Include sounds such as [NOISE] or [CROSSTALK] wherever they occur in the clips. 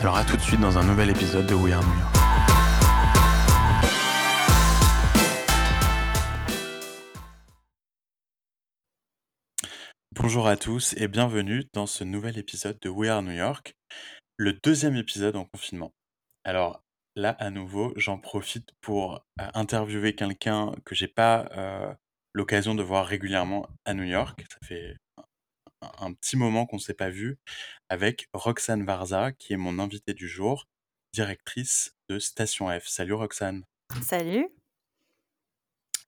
Alors à tout de suite dans un nouvel épisode de We Are New York. Bonjour à tous et bienvenue dans ce nouvel épisode de We Are New York, le deuxième épisode en confinement. Alors là, à nouveau, j'en profite pour euh, interviewer quelqu'un que j'ai pas euh, l'occasion de voir régulièrement à New York. Ça fait un petit moment qu'on ne s'est pas vu avec Roxane Varza, qui est mon invitée du jour, directrice de Station F. Salut Roxane. Salut.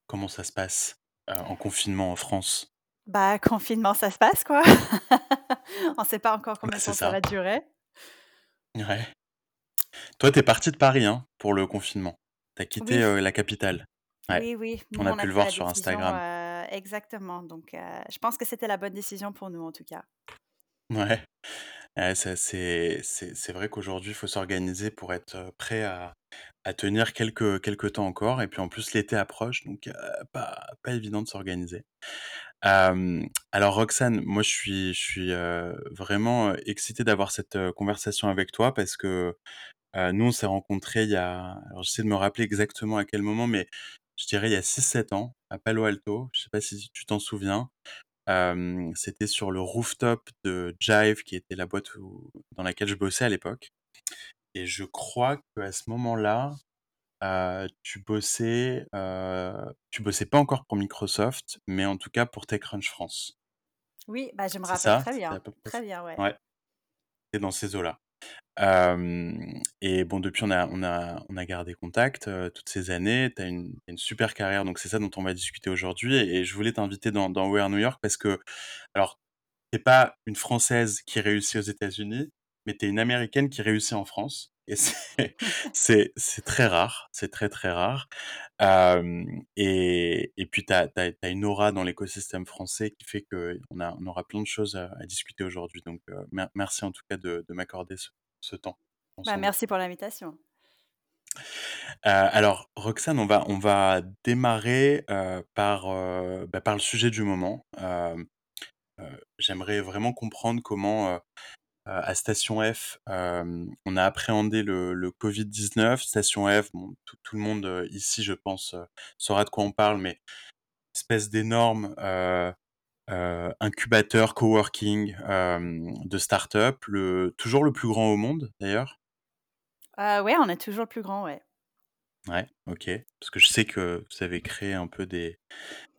Comment ça se passe euh, en confinement en France? Bah, confinement, ça se passe quoi. [LAUGHS] On ne sait pas encore combien de temps ça. va durer. Ouais. Toi, tu es parti de Paris hein, pour le confinement. Tu as quitté euh, la capitale. Oui, oui. on a pu le voir sur Instagram. Euh, exactement. Donc, je pense que c'était la bonne décision pour nous, en tout cas. Ouais. C'est vrai qu'aujourd'hui, il faut s'organiser pour être prêt à, à tenir quelques, quelques temps encore. Et puis en plus, l'été approche, donc pas, pas évident de s'organiser. alors Roxane, moi je suis, je suis vraiment excité d'avoir cette conversation avec toi parce que nous, on s'est rencontrés il y a... Alors j'essaie de me rappeler exactement à quel moment, mais je dirais il y a 6-7 ans, à Palo Alto. Je sais pas si tu t'en souviens. C'était sur le rooftop de Jive, qui était la boîte dans laquelle je bossais à l'époque. Et je crois qu'à ce moment-là, tu bossais, tu bossais pas encore pour Microsoft, mais en tout cas pour TechCrunch France. Oui, bah, je me rappelle très bien. Très bien, ouais. Ouais. Et dans ces eaux-là et bon, depuis, on a, on a, on a gardé contact toutes ces années. Tu as une, une, super carrière, donc c'est ça dont on va discuter aujourd'hui. Et, je voulais t'inviter dans, dans We Are New York parce que, alors, t'es pas une Française qui réussit aux États-Unis, mais tu es une Américaine qui réussit en France. Et [LAUGHS] c'est très rare, c'est très très rare. et, et puis, tu as, as, une aura dans l'écosystème français qui fait qu'on on aura plein de choses à, discuter aujourd'hui. Donc, merci en tout cas de, de m'accorder ce, ce temps. Bah, merci pour l'invitation. alors, Roxane, on va, on va démarrer par, bah, par le sujet du moment. J'aimerais vraiment comprendre comment, à Station F, on a appréhendé le, le Covid-19. Station F, tout, le monde ici, je pense, saura de quoi on parle, mais espèce d'énorme incubateur, coworking de start-up, toujours le plus grand au monde d'ailleurs euh, Ouais, on est toujours le plus grand, ouais. Ouais, ok. Parce que je sais que vous avez créé un peu des,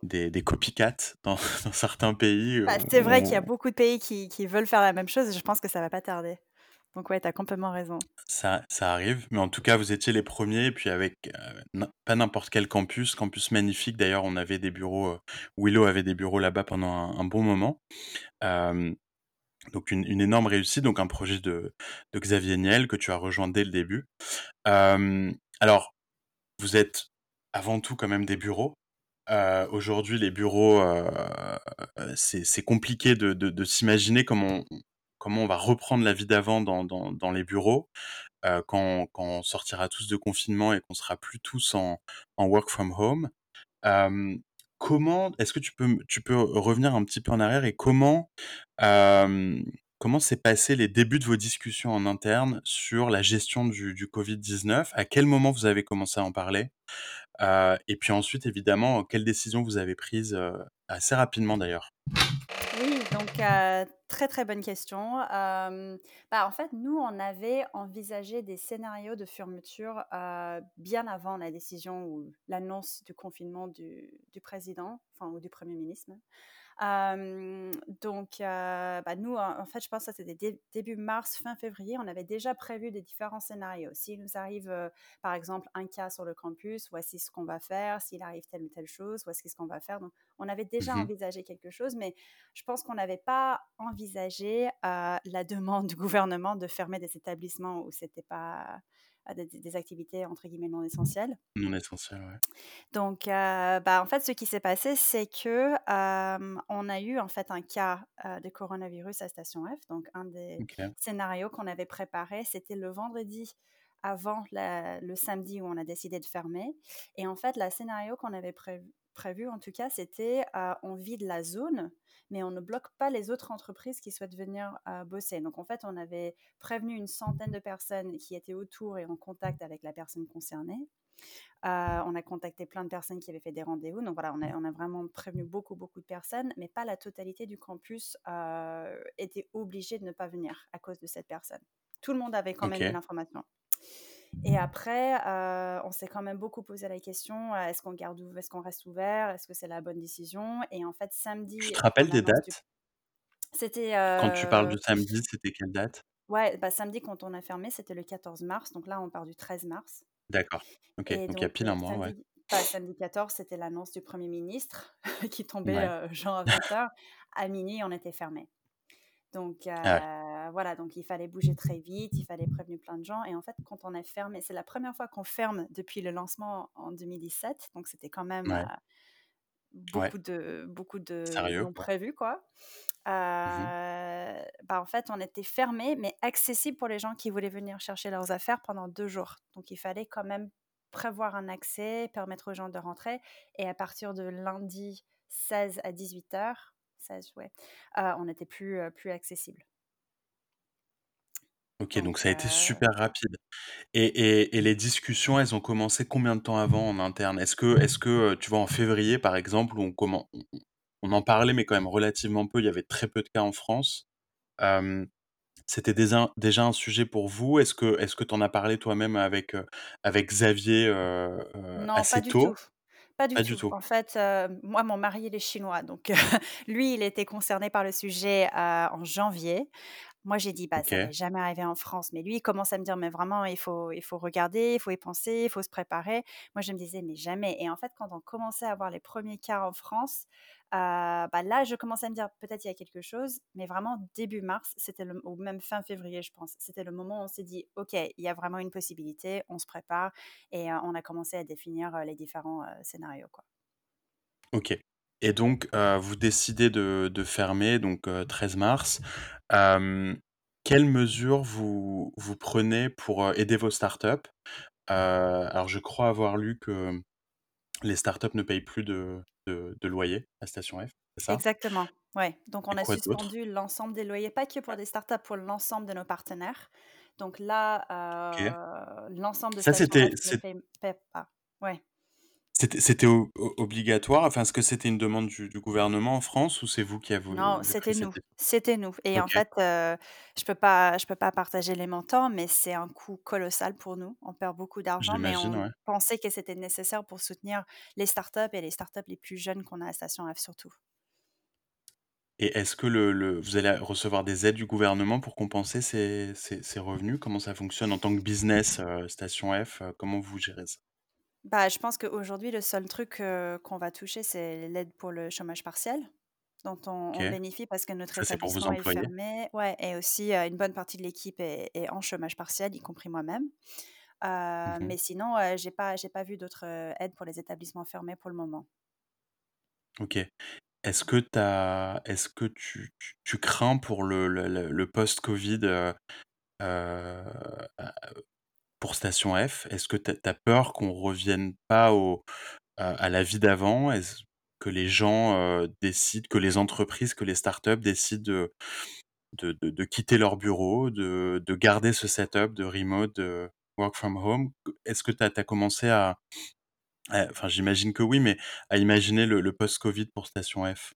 des, des copycats dans, [LAUGHS] dans certains pays. Bah, c'est vrai qu'il y a beaucoup de pays qui, qui, veulent faire la même chose et je pense que ça va pas tarder. Donc ouais, tu as complètement raison. Ça, ça arrive, mais en tout cas, vous étiez les premiers, et puis avec pas n'importe quel campus, campus magnifique. D'ailleurs, on avait des bureaux, Willow avait des bureaux là-bas pendant un, bon moment. donc une, une, énorme réussite, donc un projet de, de, Xavier Niel que tu as rejoint dès le début. alors, vous êtes avant tout quand même des bureaux. Aujourd'hui, les bureaux, c'est compliqué de, de, de s'imaginer comment on, comment on va reprendre la vie d'avant dans, dans, les bureaux euh, quand, quand, on sortira tous de confinement et qu'on sera plus tous en, en work from home. Euh, comment est-ce que tu peux tu peux revenir un petit peu en arrière et comment euh, comment s'est passé les débuts de vos discussions en interne sur la gestion du, du Covid-19 À quel moment vous avez commencé à en parler? Et puis ensuite, évidemment, quelles décisions vous avez prises assez rapidement d'ailleurs? Oui, donc heu, très, très bonne question. Bah, en fait, nous, on avait envisagé des scénarios de fermeture, bien avant la décision ou l'annonce du confinement du président, enfin ou du premier ministre. Donc, bah, nous, en fait, je pense que c'était dé début mars, fin février, on avait déjà prévu des différents scénarios. S'il nous arrive, par exemple, un cas sur le campus, voici ce qu'on va faire. S'il arrive telle ou telle chose, voici ce qu'on va faire. Donc, on avait déjà Mmh envisagé quelque chose, mais je pense qu'on n'avait pas envisagé, la demande du gouvernement de fermer des établissements où c'était pas, des des activités entre guillemets «non essentielles». Non essentiel, ouais. Donc, heu, bah, en fait, ce qui s'est passé, c'est que, hem, on a eu, en fait, un cas, heu, de coronavirus à Station F. Donc un des scénarios qu'on avait préparé, c'était le vendredi avant la le samedi où on a décidé de fermer et en fait, la scénario qu'on avait prévu prévu, en tout cas, c'était, heu, on vide la zone, mais on ne bloque pas les autres entreprises qui souhaitent venir, heu, bosser. Donc en fait, on avait prévenu une centaine de personnes qui étaient autour et en contact avec la personne concernée Heu, on a contacté plein de personnes qui avaient fait des rendez-vous. Donc voilà, on a on a vraiment prévenu beaucoup, beaucoup de personnes, mais pas la totalité du campus, était obligé de ne pas venir à cause de cette personne. Tout le monde avait quand même eu OK, l'information et après, heu, on s'est quand même beaucoup posé la question, «Est-ce qu'on garde est-ce qu'on reste ouvert? Est-ce que c'est la bonne décision?» et en fait, tu samedi, te pour rappelles des du dates? c'était, Quand tu parles de samedi, c'était quelle date? ouais, bah, samedi quand on a fermé, c'était le 14 mars, donc là, on part du 13 mars. D'accord. OK, Et donc il y a pile heu, un mois, ouais. samedi bah, samedi 14, c'était l'annonce du premier ministre [LAUGHS] qui tombait, Ouais. heu, genre à [LAUGHS] 20:00. À minuit, on était fermés. Donc, Ah ouais. Voilà, donc il fallait bouger très vite, il fallait prévenir plein de gens et en fait, quand on a fermé c'est la première fois qu'on ferme depuis le lancement en 2017, donc c'était quand même, Ouais, ouais, beaucoup de beaucoup de sérieux, non quoi. prévus, quoi. Mmh bah, en fait, on était fermés, mais accessibles pour les gens qui voulaient venir chercher leurs affaires pendant 2 jours. Donc il fallait quand même prévoir un accès, permettre aux gens de rentrer et à partir de lundi 16 à 18:00, 16 ouais, heu, on n'était plus, plus accessible. OK, donc Donc ça a été heu, super rapide et et et les discussions, elles ont commencé combien de temps avant en interne? Est-ce que est-ce que, heu, tu vois, en février, par exemple, où on commen on on on en parlait, mais quand même relativement peu, il y avait très peu de cas en France. Hem, c'était déjà déjà un sujet pour vous? Est-ce que est-ce que tu en as parlé toi-même avec, heu, avec Xavier, heu heu, non, pas assez du tout. tôt? Pas du Pas du tout. tout? En fait, heu, moi, mon mari, il est chinois, donc [LAUGHS] lui, il était concerné par le sujet, heu, en janvier. Moi, j'ai dit: «Bah, ça OK, jamais arriver en France», mais lui, il commence à me dire: «Mais vraiment, il faut il faut regarder, il faut y penser, il faut se préparer». Moi, je me disais: «Mais jamais» et en fait, quand on commençait à avoir les premiers cas en France, heu, bah, là, je commençais à me dire: «Peut-être il y a quelque chose», mais vraiment début mars, c'était le ou même fin février, je pense. C'était le moment où on s'est dit: «OK, il y a vraiment une possibilité, on se prépare» et heu, on a commencé à définir, heu, les différents, scénarios, quoi. OK et donc heu, vous décidez de de fermer donc heu, 13 mars. Hem, quelles mesures vous vous prenez pour, heu, aider vos startups? Heu, alors je crois avoir lu que les startups ne payent plus de de de loyer à Station F, c'est ça? Exactement, ouais. Donc Et on a quoi d'autre? suspendu l'ensemble des loyers, pas que pour des startups, pour l'ensemble de nos partenaires. Donc là, OK. heu, l'ensemble de Ça Station c'était F ne c'est paie pas. Ouais. C'était c'était o o obligatoire? Enfin, est-ce que c'était une demande du du gouvernement en France ou c'est vous qui Non, avez pris c'était cette nous, c'était nous et en OK, fait, heu, je peux pas je peux pas partager les montants, mais c'est un coût colossal pour nous. On perd beaucoup d'argent, mais j'imagine, on ouais. pensait que c'était nécessaire pour soutenir les startups et les startups les plus jeunes qu'on a à Station F surtout. Et est-ce que le le vous allez recevoir des aides du gouvernement pour compenser ces ces ces revenus? Comment ça fonctionne en tant que business, heu, Station F, heu, comment vous gérez ça? Bah, je pense qu'aujourd'hui, le seul truc, heu, qu'on va toucher, c'est l'aide pour le chômage partiel, dont on OK, on bénéficie parce que notre ça c'est pour vos établissement est employés? fermé. Ouais et aussi, heu, une bonne partie de l'équipe est est en chômage partiel, y compris moi-même. Heu, Mmh mais sinon, heu, j'ai pas j'ai pas vu d'autres, aides pour les établissements fermés pour le moment. OK. Est-ce que tu est-ce que tu tu tu crains pour le le le le post-covid, pour Station F? Est-ce que tu as peur qu'on revienne pas au à la vie d'avant? Est-ce que les gens, décident que les entreprises, que les startups décident de de de quitter leur bureau, de de garder ce setup de remote, de work from home? est-ce que tu as commencé à enfin, j'imagine que oui, mais à imaginer le le post-covid pour Station F?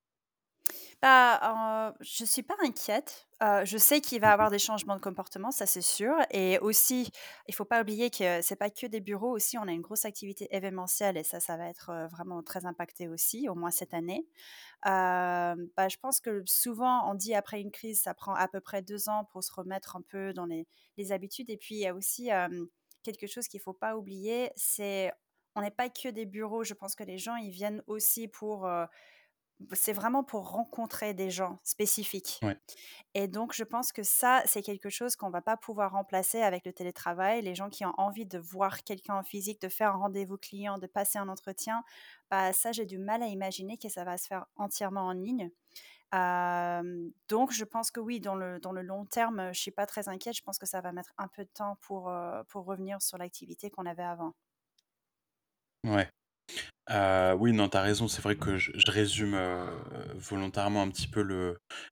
Bah, heu, je suis pas inquiète. Heu, je sais qu'il va Mmh y mh. avoir des changements de comportement, ça c'est sûr et aussi, il faut pas oublier que c'est pas que des bureaux aussi, on a une grosse activité événementielle et ça, ça va être, vraiment très impacté aussi, au moins cette année. Bah, je pense que souvent on dit après une crise, ça prend à peu près 2 ans pour se remettre un peu dans les les habitudes et puis il y a aussi, quelque chose qu'il faut pas oublier, c'est on n'est pas que des bureaux. Je pense que les gens, ils viennent aussi pour, c'est vraiment pour rencontrer des gens spécifiques Ouais. et donc je pense que ça, c'est quelque chose qu'on va pas pouvoir remplacer avec le télétravail. Les gens qui ont envie de voir quelqu'un en physique, de faire un rendez-vous client, de passer un entretien, bah, ça, j'ai du mal à imaginer que ça va se faire entièrement en ligne. Donc je pense que oui, dans le dans le long terme, je suis pas très inquiète. Je pense que ça va mettre un peu de temps pour, pour revenir sur l'activité qu'on avait avant. Ouais. Heu, oui, non, tu as raison. C'est vrai que je résume, heu, volontairement un petit peu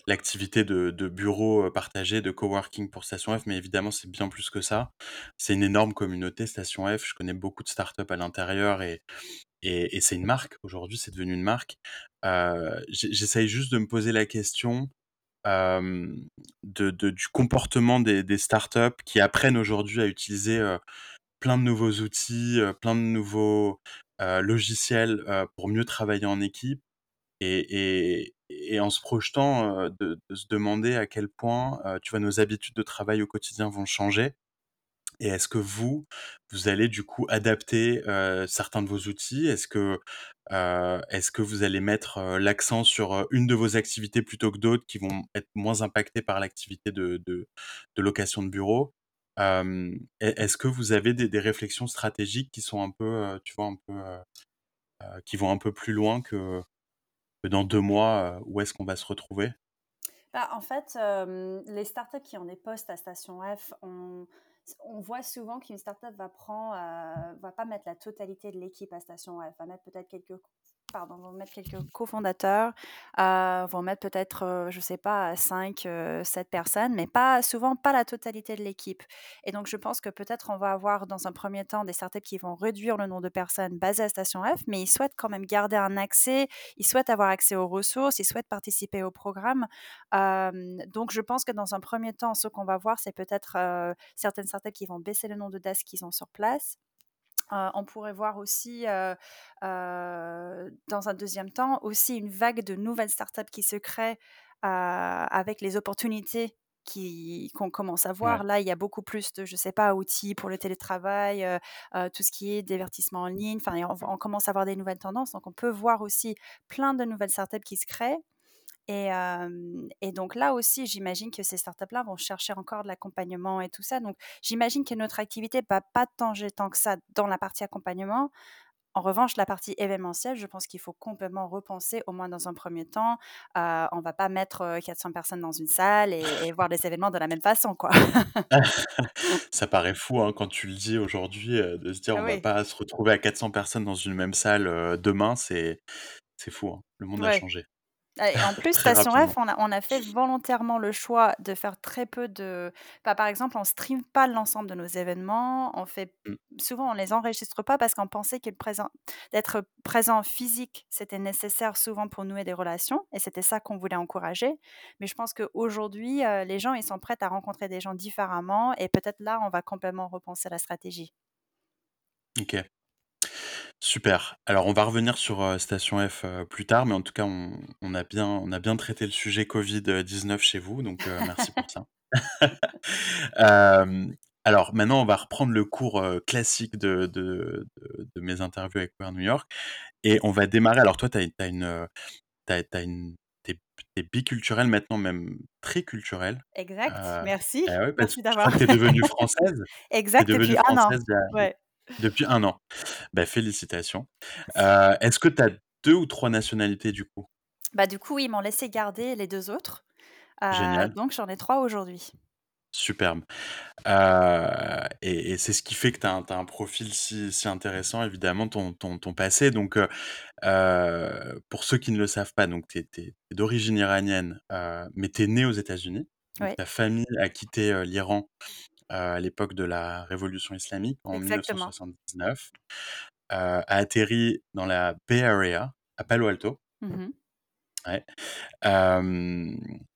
l'activité de bureau, heu, partagé, de coworking pour Station F, mais évidemment, c'est bien plus que ça. C'est une énorme communauté Station F. Je connais beaucoup de startups à l'intérieur et c'est une marque. Aujourd'hui, c'est devenu une marque. J'essaye juste de me poser la question, de du comportement des startups qui apprennent aujourd'hui à utiliser, plein de nouveaux outils, plein de nouveaux, logiciels, heu, pour mieux travailler en équipe et en se projetant, heu, de se demander à quel point, tu vois, nos habitudes de travail au quotidien vont changer et est-ce que vous, vous allez du coup adapter, certains de vos outils? Est-ce que, vous allez mettre, l'accent sur, une de vos activités plutôt que d'autres qui vont être moins impactées par l'activité de de de location de bureau? Est est-ce que vous avez des réflexions stratégiques qui sont un peu, tu vois, un peu, qui vont un peu plus loin que dans 2 mois, où est-ce qu'on va se retrouver? Bah, en fait, les startups qui ont des postes à Station F, on on voit souvent qu'une startup va prend, heu, va pas mettre la totalité de l'équipe à Station F, va mettre peut-être quelques pardon, vont mettre quelques cofondateurs, heu, vont mettre peut-être, heu, je sais pas, 5, heu, 7 personnes, mais pas souvent pas la totalité de l'équipe et donc je pense que peut-être on va avoir dans un premier temps des startups qui vont réduire le nombre de personnes basées à Station F, mais ils souhaitent quand même garder un accès, ils souhaitent avoir accès aux ressources, ils souhaitent participer au programme. Donc je pense que dans un premier temps, ce qu'on va voir, c'est peut-être, heu, certaines startups qui vont baisser le nombre de desks qu'ils ont sur place. Heu, on pourrait voir aussi, heu heu, dans un deuxième temps, aussi une vague de nouvelles startups qui se créent, avec les opportunités qui qu'on commence à Ouais. voir. Là, il y a beaucoup plus de, je sais pas, outils pour le télétravail, tout ce qui est divertissement en ligne, enfin on on commence à avoir des nouvelles tendances, donc on peut voir aussi plein de nouvelles startups qui se créent et donc là aussi, j'imagine que ces startups-là vont chercher encore de l'accompagnement et tout ça. Donc j'imagine que notre activité va pas tanger tant que ça dans la partie accompagnement. En revanche, la partie événementielle, je pense qu'il faut complètement repenser, au moins dans un premier temps. Heu, on va pas mettre, heu, 400 personnes dans une salle et et voir les événements de la même façon, quoi. [LAUGHS] Ça paraît fou, hein, quand tu le dis aujourd'hui, de se dire: Ah «On va oui, pas se retrouver à 400 personnes dans une même salle, demain», c'est fou, hein. Le monde a changé et en plus, Station. F, on a on a fait volontairement le choix de faire très peu de bah, par exemple, on stream pas l'ensemble de nos événements, on fait Mmh, souvent, on les enregistre pas parce qu'on pensait que le présent d'être présent physique, c'était nécessaire souvent pour nouer des relations et c'était ça qu'on voulait encourager. Mais je pense qu'aujourd'hui, heu, les gens, ils sont prêts à rencontrer des gens différemment et peut-être là, on va complètement repenser la stratégie. OK. Super. Alors on va revenir sur, heu, Station F, heu, plus tard, mais en tout cas, on on a bien on a bien traité le sujet Covid, heu, 19 chez vous, donc heu, merci pour ça. [LAUGHS] Hem, alors maintenant, on va reprendre le cours, heu, classique de de de de mes interviews avec Wear New York et on va démarrer alors toi, tu as une, heu, tu as une tu es biculturelle maintenant, même triculturelle. Exact, Heu, merci, et ouais, parce que merci d'avoir que tu es devenue [LAUGHS] française? Tu es exact, devenue depuis un an. française Ouais. Depuis un an. Bah, félicitations. Heu, est-ce que tu as 2 ou 3 nationalités du coup? Bah, du coup, oui, ils m'ont laissé garder les 2 autres, heu, Génial, donc j'en ai 3 aujourd'hui. superbe. Heu et et c'est ce qui fait que tu as un tu as un profil si si intéressant évidemment, ton ton ton passé donc heu heu, pour ceux qui ne le savent pas, donc tu es tu es d'origine iranienne, heu, mais tu es née aux États-Unis. Donc ta famille a quitté, heu, l'Iran, à l'époque de la révolution islamique en exactement. 1979, heu, a atterri dans la Bay Area, à Palo Alto. Mmh mh. Ouais.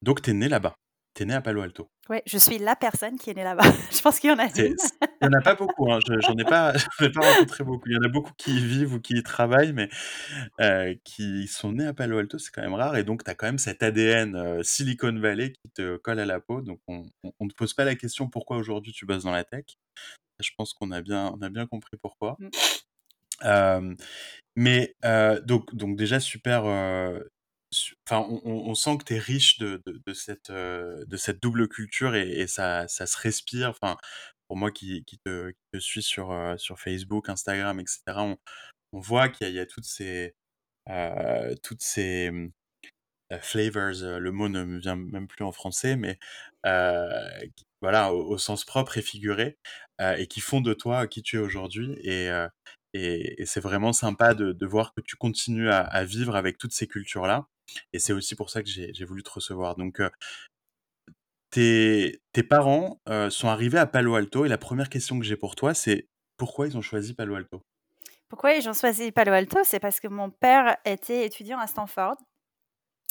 donc tu es né là-bas? Tu es né à Palo Alto? Ouais, je suis la personne qui est née là-bas. [LAUGHS] Je pense qu'il y en a une. il y en a pas beaucoup, hein, je j'en ai pas [LAUGHS] ai pas rencontré beaucoup. Il y en a beaucoup qui y vivent ou qui y travaillent, mais heu, qui sont nés à Palo Alto, c'est quand même rare et donc tu as quand même cet ADN, heu, Silicon Valley qui te colle à la peau, donc on on te pose pas la question pourquoi aujourd'hui tu bosses dans la tech? Je pense qu'on a bien on a bien compris pourquoi. Hem, mais heu, donc donc déjà super, enfin on sent que tu es riche de de cette, heu, de cette double culture et ça ça se respire. Enfin, pour moi qui qui te suis sur, heu, sur Facebook, Instagram et cetera, on voit qu'il y a toutes ces, heu, toutes ces, heu, flavors, le mot ne me vient même plus en français, mais voilà, au sens propre et figuré, et qui font de toi qui tu es aujourd'hui et et c'est vraiment sympa de de voir que tu continues à à vivre avec toutes ces cultures-là et c'est aussi pour ça que j'ai voulu te recevoir donc heu tes parents, heu, sont arrivés à Palo Alto et la 1re question que j'ai pour toi, c'est pourquoi ils ont choisi Palo Alto? Pourquoi ils ont choisi Palo Alto? C'est parce que mon père était étudiant à Stanford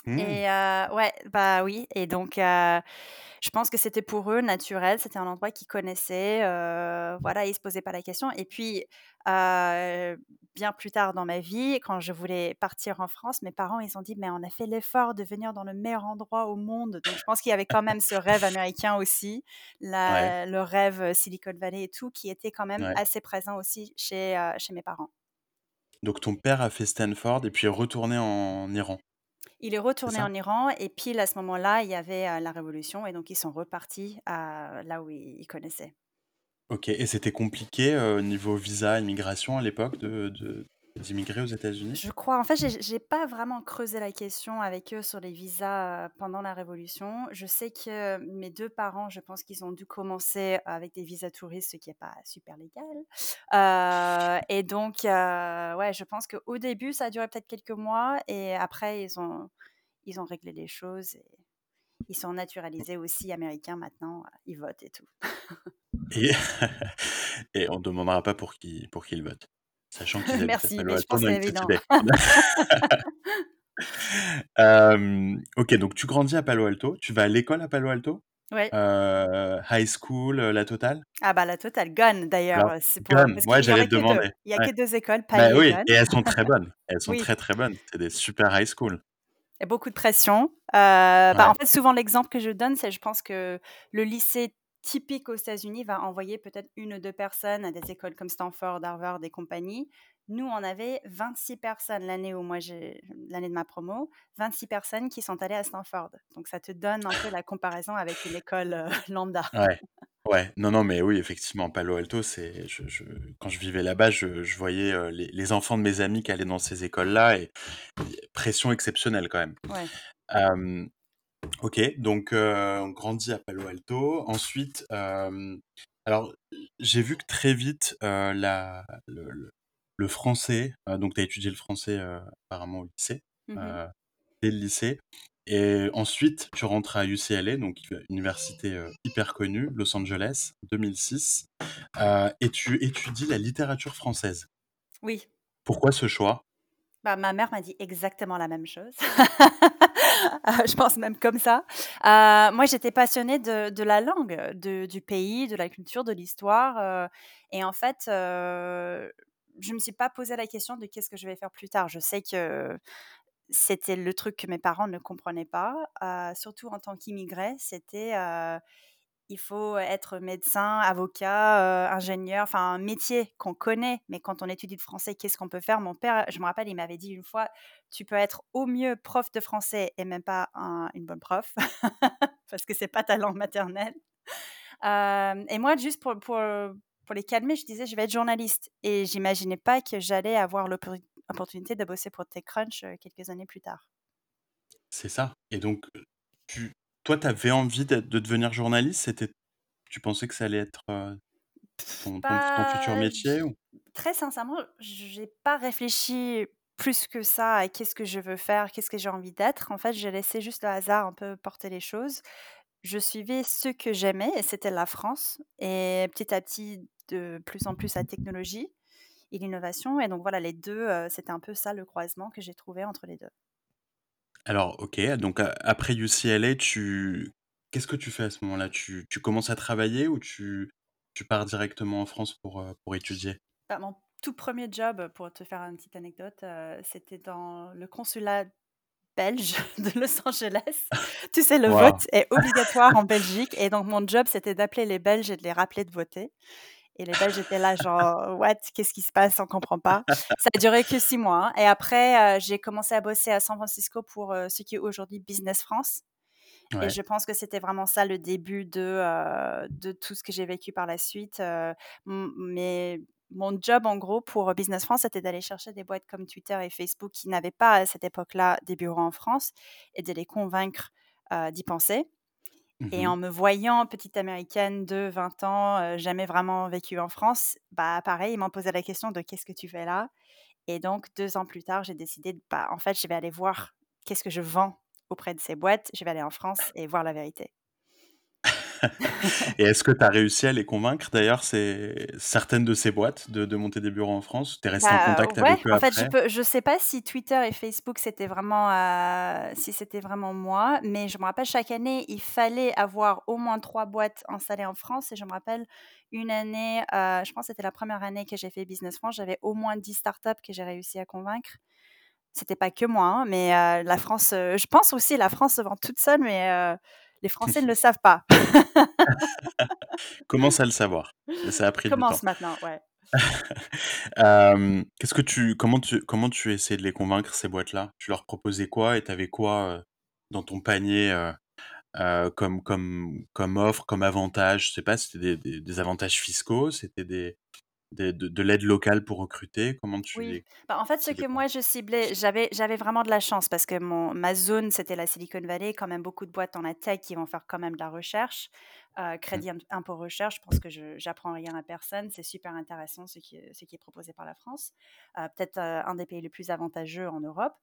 Mmh. et ouais, bah, oui et donc je pense que c'était pour eux naturel, c'était un endroit qu'ils connaissaient, heu, voilà, ils se posaient pas la question et puis, bien plus tard dans ma vie, quand je voulais partir en France, mes parents, ils ont dit: «Mais on a fait l'effort de venir dans le meilleur endroit au monde», donc je pense qu'il y avait quand même ce rêve américain aussi, Ouais. le rêve Silicon Valley et tout, qui était quand même Ouais. assez présent aussi chez mes parents. Donc ton père a fait Stanford et puis est retourné en Iran? Il est retourné en Iran et pile à ce moment-là, il y avait, heu, la révolution et donc ils sont repartis à là où ils connaissaient. OK et c'était compliqué, heu, niveau visa, immigration à l'époque de de d'immigrer aux États-Unis? Je crois. En fait, j'ai j'ai pas vraiment creusé la question avec eux sur les visas, heu, pendant la révolution. Je sais que mes 2 parents, je pense qu'ils ont dû commencer avec des visas touristes, ce qui est pas super légal, heu et donc ouais, je pense qu'au début, ça a duré peut-être quelques mois et après ils ont ils ont réglé les choses et ils sont naturalisés aussi américains maintenant, ils votent et tout. Et [LAUGHS] et on demandera pas pour qui pour qui ils votent, sachant [LAUGHS] qu'ils Merci, Palo mais je Alto, pense a c'est évident. [LAUGHS] [LAUGHS] Hem, OK, donc tu grandis à Palo Alto, tu vas à l'école à Palo Alto? Ouais. Heu, high school, la totale? Ah bah, la totale, Gun d'ailleurs, c'est pour Gun, ouais, j'allais te que 2. demander, Il y a ouais. que 2 écoles, Bah Paris et oui Gun. et elles sont très bonnes, elles sont Oui. très, très bonnes, c'est des super high school. Il y a beaucoup de pression, bah, Ouais. en fait, souvent l'exemple que je donne, c'est je pense que le lycée typique aux États-Unis va envoyer peut-être 1 ou 2 personnes à des écoles comme Stanford, Harvard et compagnie. Nous, on avait 26 personnes l'année où moi j'ai l'année de ma promo, 26 personnes qui sont allées à Stanford, donc ça te donne un peu la comparaison avec une école, heu, [LAUGHS] lambda. Ouais, [LAUGHS] ouais, non, non, mais oui, effectivement, Palo Alto, c'est je je quand je vivais là-bas, je je voyais, heu, les les enfants de mes amis qui allaient dans ces écoles-là et et pression exceptionnelle quand même. Ouais. OK, donc heu, on grandit à Palo Alto. Ensuite, hem, alors j'ai vu que très vite, heu, la le le le français, heu, donc tu as étudié le français, heu, apparemment au lycée, Mmh mh. heu, dès le lycée et ensuite tu rentres à UCLA, donc université, heu, hyper connue, Los Angeles, 2006, heu et tu étudies la littérature française. Oui. Pourquoi ce choix? Bah, ma mère m'a dit exactement la même chose. Heu, [LAUGHS] je pense même comme ça. Heu, moi, j'étais passionnée de la langue, de du pays, de la culture, de l'histoire, heu et en fait, je me suis pas posé la question de qu'est-ce que je vais faire plus tard. Je sais que c'était le truc que mes parents ne comprenaient pas, surtout en tant qu'immigrés, c'était, il faut être médecin, avocat, heu, ingénieur, enfin un métier qu'on connaît, mais quand on étudie le français, qu'est-ce qu'on peut faire? Mon père, je me rappelle, il m'avait dit une fois: «Tu peux être au mieux prof de français et même pas un une bonne prof, [LAUGHS] parce que c'est pas ta langue maternelle». Hem et moi, juste pour pour, pour les calmer, je disais: «Je vais être journaliste» et j'imaginais pas que j'allais avoir l'oppor opportunité de bosser pour TechCrunch, heu, quelques années plus tard. C'est ça et donc tu toi, tu avais envie de devenir journaliste? C'était tu pensais que ça allait être, heu, ton ton ton futur métier ou? très sincèrement, j'ai pas réfléchi plus que ça à qu'est-ce que je veux faire, qu'est-ce que j'ai envie d'être. En fait, j'ai laissé juste le hasard un peu porter les choses. Je suivais ce que j'aimais et c'était la France et petit à petit, de plus en plus la technologie et l'innovation et donc voilà, les 2, heu, c'était un peu ça le croisement que j'ai trouvé entre les 2. Alors, OK, donc a après UCLA, tu qu'est-ce que tu fais à ce moment-là? Tu tu commences à travailler ou tu tu pars directement en France pour, heu, pour étudier? Bah, mon tout premier job, pour te faire une petite anecdote, heu, c'était dans le consulat belge [LAUGHS] de Los Angeles. Tu sais, le Waouh! vote est obligatoire en Belgique et donc mon job, c'était d'appeler les Belges et de les rappeler de voter et les Belges étaient là genre: «What? Qu'est-ce qui se passe? On comprend pas». Ça a duré que 6 mois, hein et après, heu, j'ai commencé à bosser à San Francisco pour, heu, ce qui est aujourd'hui Business France et je pense que c'était vraiment ça le début de, de tout ce que j'ai vécu par la suite, mais mon job en gros pour, Business France, c'était d'aller chercher des boîtes comme Twitter et Facebook qui n'avaient pas à cette époque-là des bureaux en France et de les convaincre, d'y penser et Mmh en me voyant petite américaine de 20 ans, jamais vraiment vécu en France, bah, pareil, ils m'ont posé la question de: «Qu'est-ce que tu fais là?» et donc 2 ans plus tard, j'ai décidé de, bah, en fait, je vais aller voir qu'est-ce que je vends auprès de ces boîtes. Je vais aller en France et voir la vérité. Et est-ce que tu as réussi à les convaincre? D'ailleurs, certaines de ces boîtes de de monter des bureaux en France? Tu es resté en Bah, contact ouais, avec eux en fait, je peux je sais pas si Twitter et Facebook, c'était vraiment, heu, si c'était vraiment moi, mais je me rappelle chaque année, il fallait avoir au moins 3 boîtes installées en France et je me rappelle une année, heu, je pense que c'était la première année que j'ai fait Business France, j'avais au moins 10 startups que j'ai réussi à convaincre. C'était pas que moi, hein, mais heu, la France, je pense aussi la France se vend toute seule, mais les Français ne le savent pas. [LAUGHS] Commence à le savoir, ça a [LAUGHS] pris du temps. Commence maintenant, ouais. [LAUGHS] Qu'est-ce que tu comment tu comment tu essayais de les convaincre ces boîtes-là? Tu leur proposais quoi et tu avais quoi, dans ton panier, comme comme comme offre, comme avantage? Je sais pas, c'était des des des avantages fiscaux? C'était des des de de l'aide locale pour recruter? Comment tu Oui, les bah, en fait, ce que moi je ciblais, j'avais j'avais vraiment de la chance parce que mon ma zone, c'était la Silicon Valley, quand même beaucoup de boîtes dans la tech qui vont faire quand même de la recherche, heu, Mmh. crédit im impôt recherche, je pense que je j'apprends rien à personne, c'est super intéressant ce qui est ce qui est proposé par la France, heu, peut-être, heu, un des pays les plus avantageux en Europe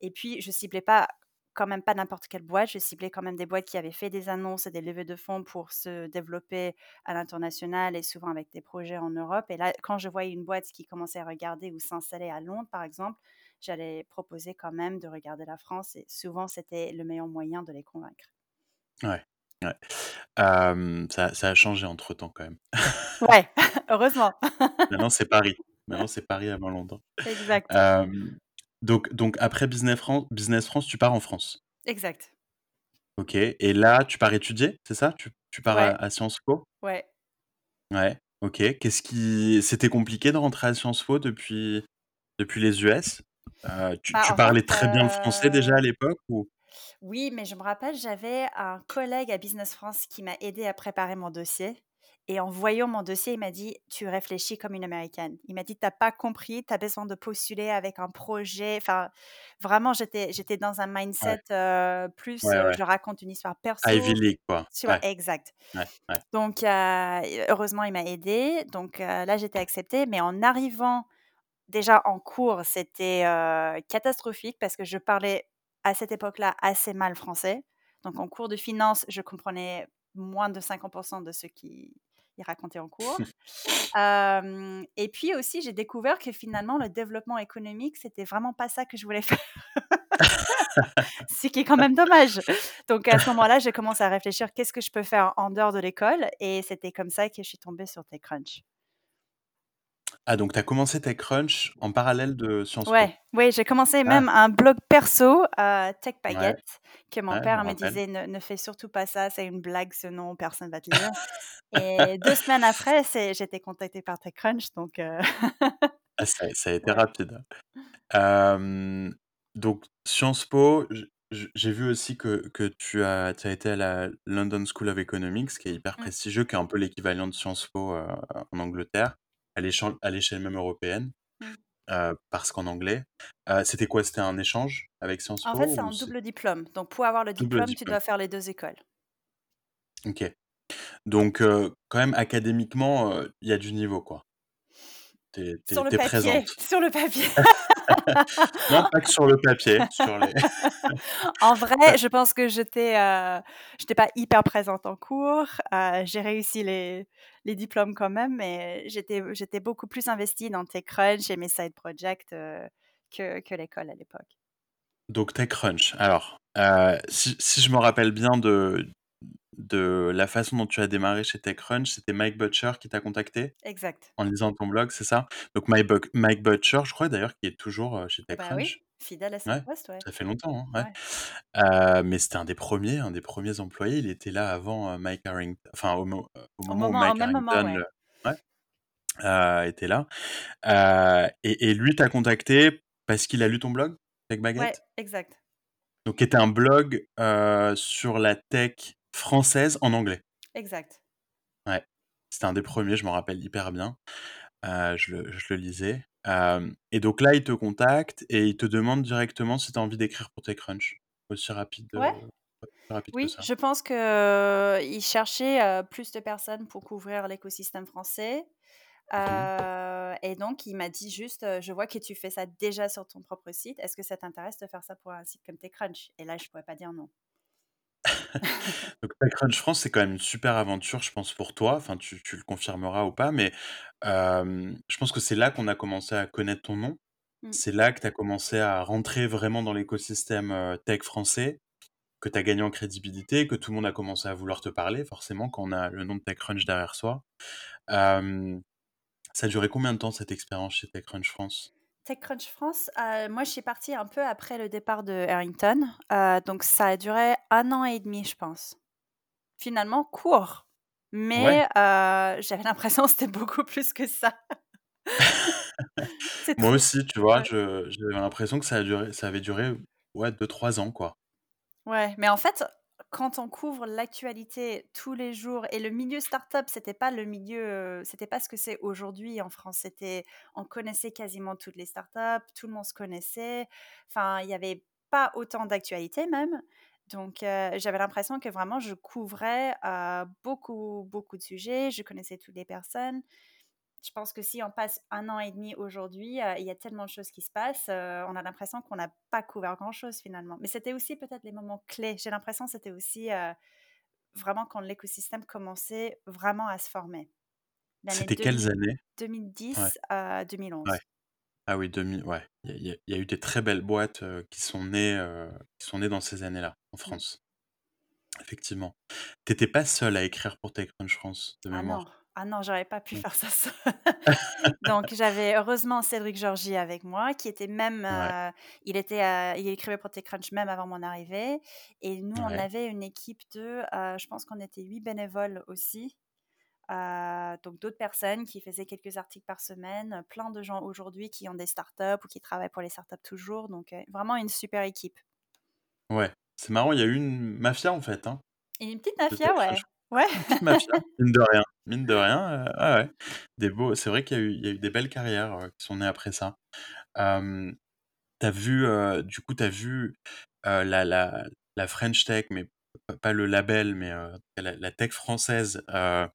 et puis je ciblais pas quand même pas n'importe quelle boîte, je ciblais quand même des boîtes qui avaient fait des annonces et des levées de fonds pour se développer à l'international et souvent avec des projets en Europe. Et là, quand je voyais une boîte qui commençait à regarder ou s'installer à Londres, par exemple, j'allais proposer quand même de regarder la France et souvent c'était le meilleur moyen de les convaincre. Ouais, ouais. Ça ça a changé entre-temps quand même. Ouais, [LAUGHS] heureusement. Maintenant c'est Paris. Maintenant c'est Paris avant Londres. Exact, donc donc après Business Fran Business France, tu pars en France? exact. OK et là, tu pars étudier, c'est ça? Tu tu pars à Ouais, à Sciences Po? ouais. Ouais, OK. Qu'est-ce qui c'était compliqué de rentrer à Sciences Po depuis depuis les US? Heu, tu Bah, tu en fait, parlais très bien le français déjà heu à l'époque ou? Oui, mais je me rappelle, j'avais un collègue à Business France qui m'a aidé à préparer mon dossier. Et en voyant mon dossier, il m'a dit: «Tu réfléchis comme une Américaine». Il m'a dit: «Tu as pas compris, tu as besoin de postuler avec un projet». Enfin, vraiment, j'étais j'étais dans un Ouais, mindset, plus, ouais, heu, ouais. je raconte une histoire Ivy perso, League quoi. tu vois? Ouais, Exact. Donc, heu, heureusement, il m'a aidée. Donc, là, j'étais acceptée. Mais en arrivant Déjà en cours, c'était, catastrophique parce que je parlais à cette époque-là assez mal français. Donc en cours de finance, je comprenais moins de 50% de ce qu'ils racontaient en cours. Et puis aussi, j'ai découvert que finalement le développement économique, c'était vraiment pas ça que je voulais faire. [LAUGHS] Ce qui est quand même dommage. Donc à ce moment-là, j'ai commencé à réfléchir: «Qu'est-ce que je peux faire en dehors de l'école?» et c'était comme ça que je suis tombée sur TechCrunch. Ah donc tu as commencé TechCrunch en parallèle de Sciences Po? Oui, j'ai commencé Ah, même un blog perso, heu, Tech ouais, Baguette, que mon ouais, père me disait: «Ne ne fais surtout pas ça, c'est une blague ce nom, personne va te lire» [LAUGHS] et 2 semaines après, j'étais contactée par TechCrunch donc heu, [LAUGHS] Ah ça ça a été rapide. Donc Sciences Po, j'ai vu aussi que que tu as tu as été à la London School of Economics, qui est hyper Mmh, prestigieux, qui est un peu l'équivalent de Sciences Po, heu, en Angleterre, à l'échelle même européenne, mmh. heu, parce qu'en anglais. Heu, c'était quoi? C'était un échange avec Sciences En fait, Po c'est un double diplôme, donc pour avoir le diplôme, tu dois faire les 2 écoles. OK. Donc heu, quand même académiquement, il y a du niveau, quoi. Tu Sur es le papier, présente. [LAUGHS] sur le papier. [LAUGHS] Non, pas que sur le papier, sur les [LAUGHS] En vrai, je pense que j'étais, heu, j'étais pas hyper présente en cours, heu, j'ai réussi les les diplômes quand même, mais j'étais j'étais beaucoup plus investie dans TechCrunch et mes side projects, heu, que que l'école à l'époque. Donc TechCrunch. Alors, si si je me rappelle bien de de la façon dont tu as démarré chez TechCrunch, c'était Mike Butcher qui t'a contacté? Exact. En lisant ton blog, c'est ça? Donc Mike Butcher, je crois d'ailleurs qu'il est toujours, chez Bah oui, TechCrunch. fidèle à son Ouais, poste, ouais. ça fait longtemps, hein, ouais. Ouais. Mais c'était un des premiers un des premiers employés. Il était là avant, Mike Harring enfin au mo heu, au moment où Mike moment, Harrington, ouais. le ouais, heu, était là. Et et lui t'a contacté parce qu'il a lu ton blog, Tech Ouais, Baguette? exact. Donc qui était un blog, sur la tech française en anglais? Exact. Ouais, c'était un des premiers, je m'en rappelle hyper bien. Heu, je le je le lisais. Hem et donc là, il te contacte et il te demande directement si tu as envie d'écrire pour TechCrunch. Aussi rapide, Ouais. heu, aussi rapide que Oui, ça. je pense qu'il cherchait, plus de personnes pour couvrir l'écosystème français. Mmh et donc il m'a dit juste, «Je vois que tu fais ça déjà sur ton propre site. Est-ce que ça t'intéresse de faire ça pour un site comme TechCrunch?» et là, je pouvais pas dire non. [LAUGHS] Donc TechCrunch France, c'est quand même une super aventure, je pense, pour toi. Enfin, tu tu le confirmeras ou pas, mais je pense que c'est là qu'on a commencé à connaître ton nom. Mmh. C'est là que tu as commencé à rentrer vraiment dans l'écosystème, tech français, que tu as gagné en crédibilité, que tout le monde a commencé à vouloir te parler, forcément, quand on a le nom de TechCrunch derrière soi. Ça a duré combien de temps cette expérience chez TechCrunch France? TechCrunch France, heu, moi, je suis partie un peu après le départ de Harrington, heu, donc ça a duré un an et demi, je pense. Finalement court, mais Ouais. heu, j'avais [LAUGHS] l'impression que c'était beaucoup plus que ça. [LAUGHS] Moi aussi, tu vois, j'avais l'impression que ça a duré ça avait duré, ouais, deux trois ans, quoi. Ouais, mais en fait, quand on couvre l'actualité tous les jours et le milieu start-up, c'était pas le milieu, heu, c'était pas ce que c'est aujourd'hui en France. On connaissait quasiment toutes les start-up, tout le monde se connaissait. Enfin, il y avait pas autant d'actualité même. Donc, heu, j'avais l'impression que vraiment je couvrais, heu, beaucoup, beaucoup de sujets. Je connaissais toutes les personnes. Je pense que si on passe un an et demi aujourd'hui, heu, il y a tellement de choses qui se passent, heu, on a l'impression qu'on n'a pas couvert grand-chose finalement. Mais c'était aussi peut-être les moments clés. J'ai l'impression que c'était aussi, heu, vraiment quand l'écosystème commençait vraiment à se former. C'était quelles 2000 années? Ouais, 2010 à ouais. 2011. Ah oui, 2000, ouais. Il y a y eu des très belles boîtes, qui sont nées, qui sont nées dans ces années-là, en Mmh. France. Effectivement. Tu étais pas seule à écrire pour TechCrunch France, de Ah non, mémoire. Ah non, j'aurais pas pu Mmh. faire ça seule. [LAUGHS] [LAUGHS] Donc j'avais heureusement Cédric Georgie avec moi qui était même, Ouais, heu, il était, heu, il écrivait pour TechCrunch même avant mon arrivée et nous on avait une équipe de, heu, je pense qu'on était 8 bénévoles aussi, donc d'autres personnes qui faisaient quelques articles par semaine, plein de gens aujourd'hui qui ont des startups ou qui travaillent pour les startups toujours, donc vraiment une super équipe. Ouais. C'est marrant, il y a eu une mafia, en fait, hein, Et une petite mafia, ouais. Ouais. Une petite mafia, mine de rien. Mine de rien, heu, ouais. Des beaux c'est vrai qu'il y a eu y a eu des belles carrières, heu, qui sont nées après ça. Hem, tu vu, du coup, tu as vu, la la la French Tech, mais pas le label, mais, la tech française, heu,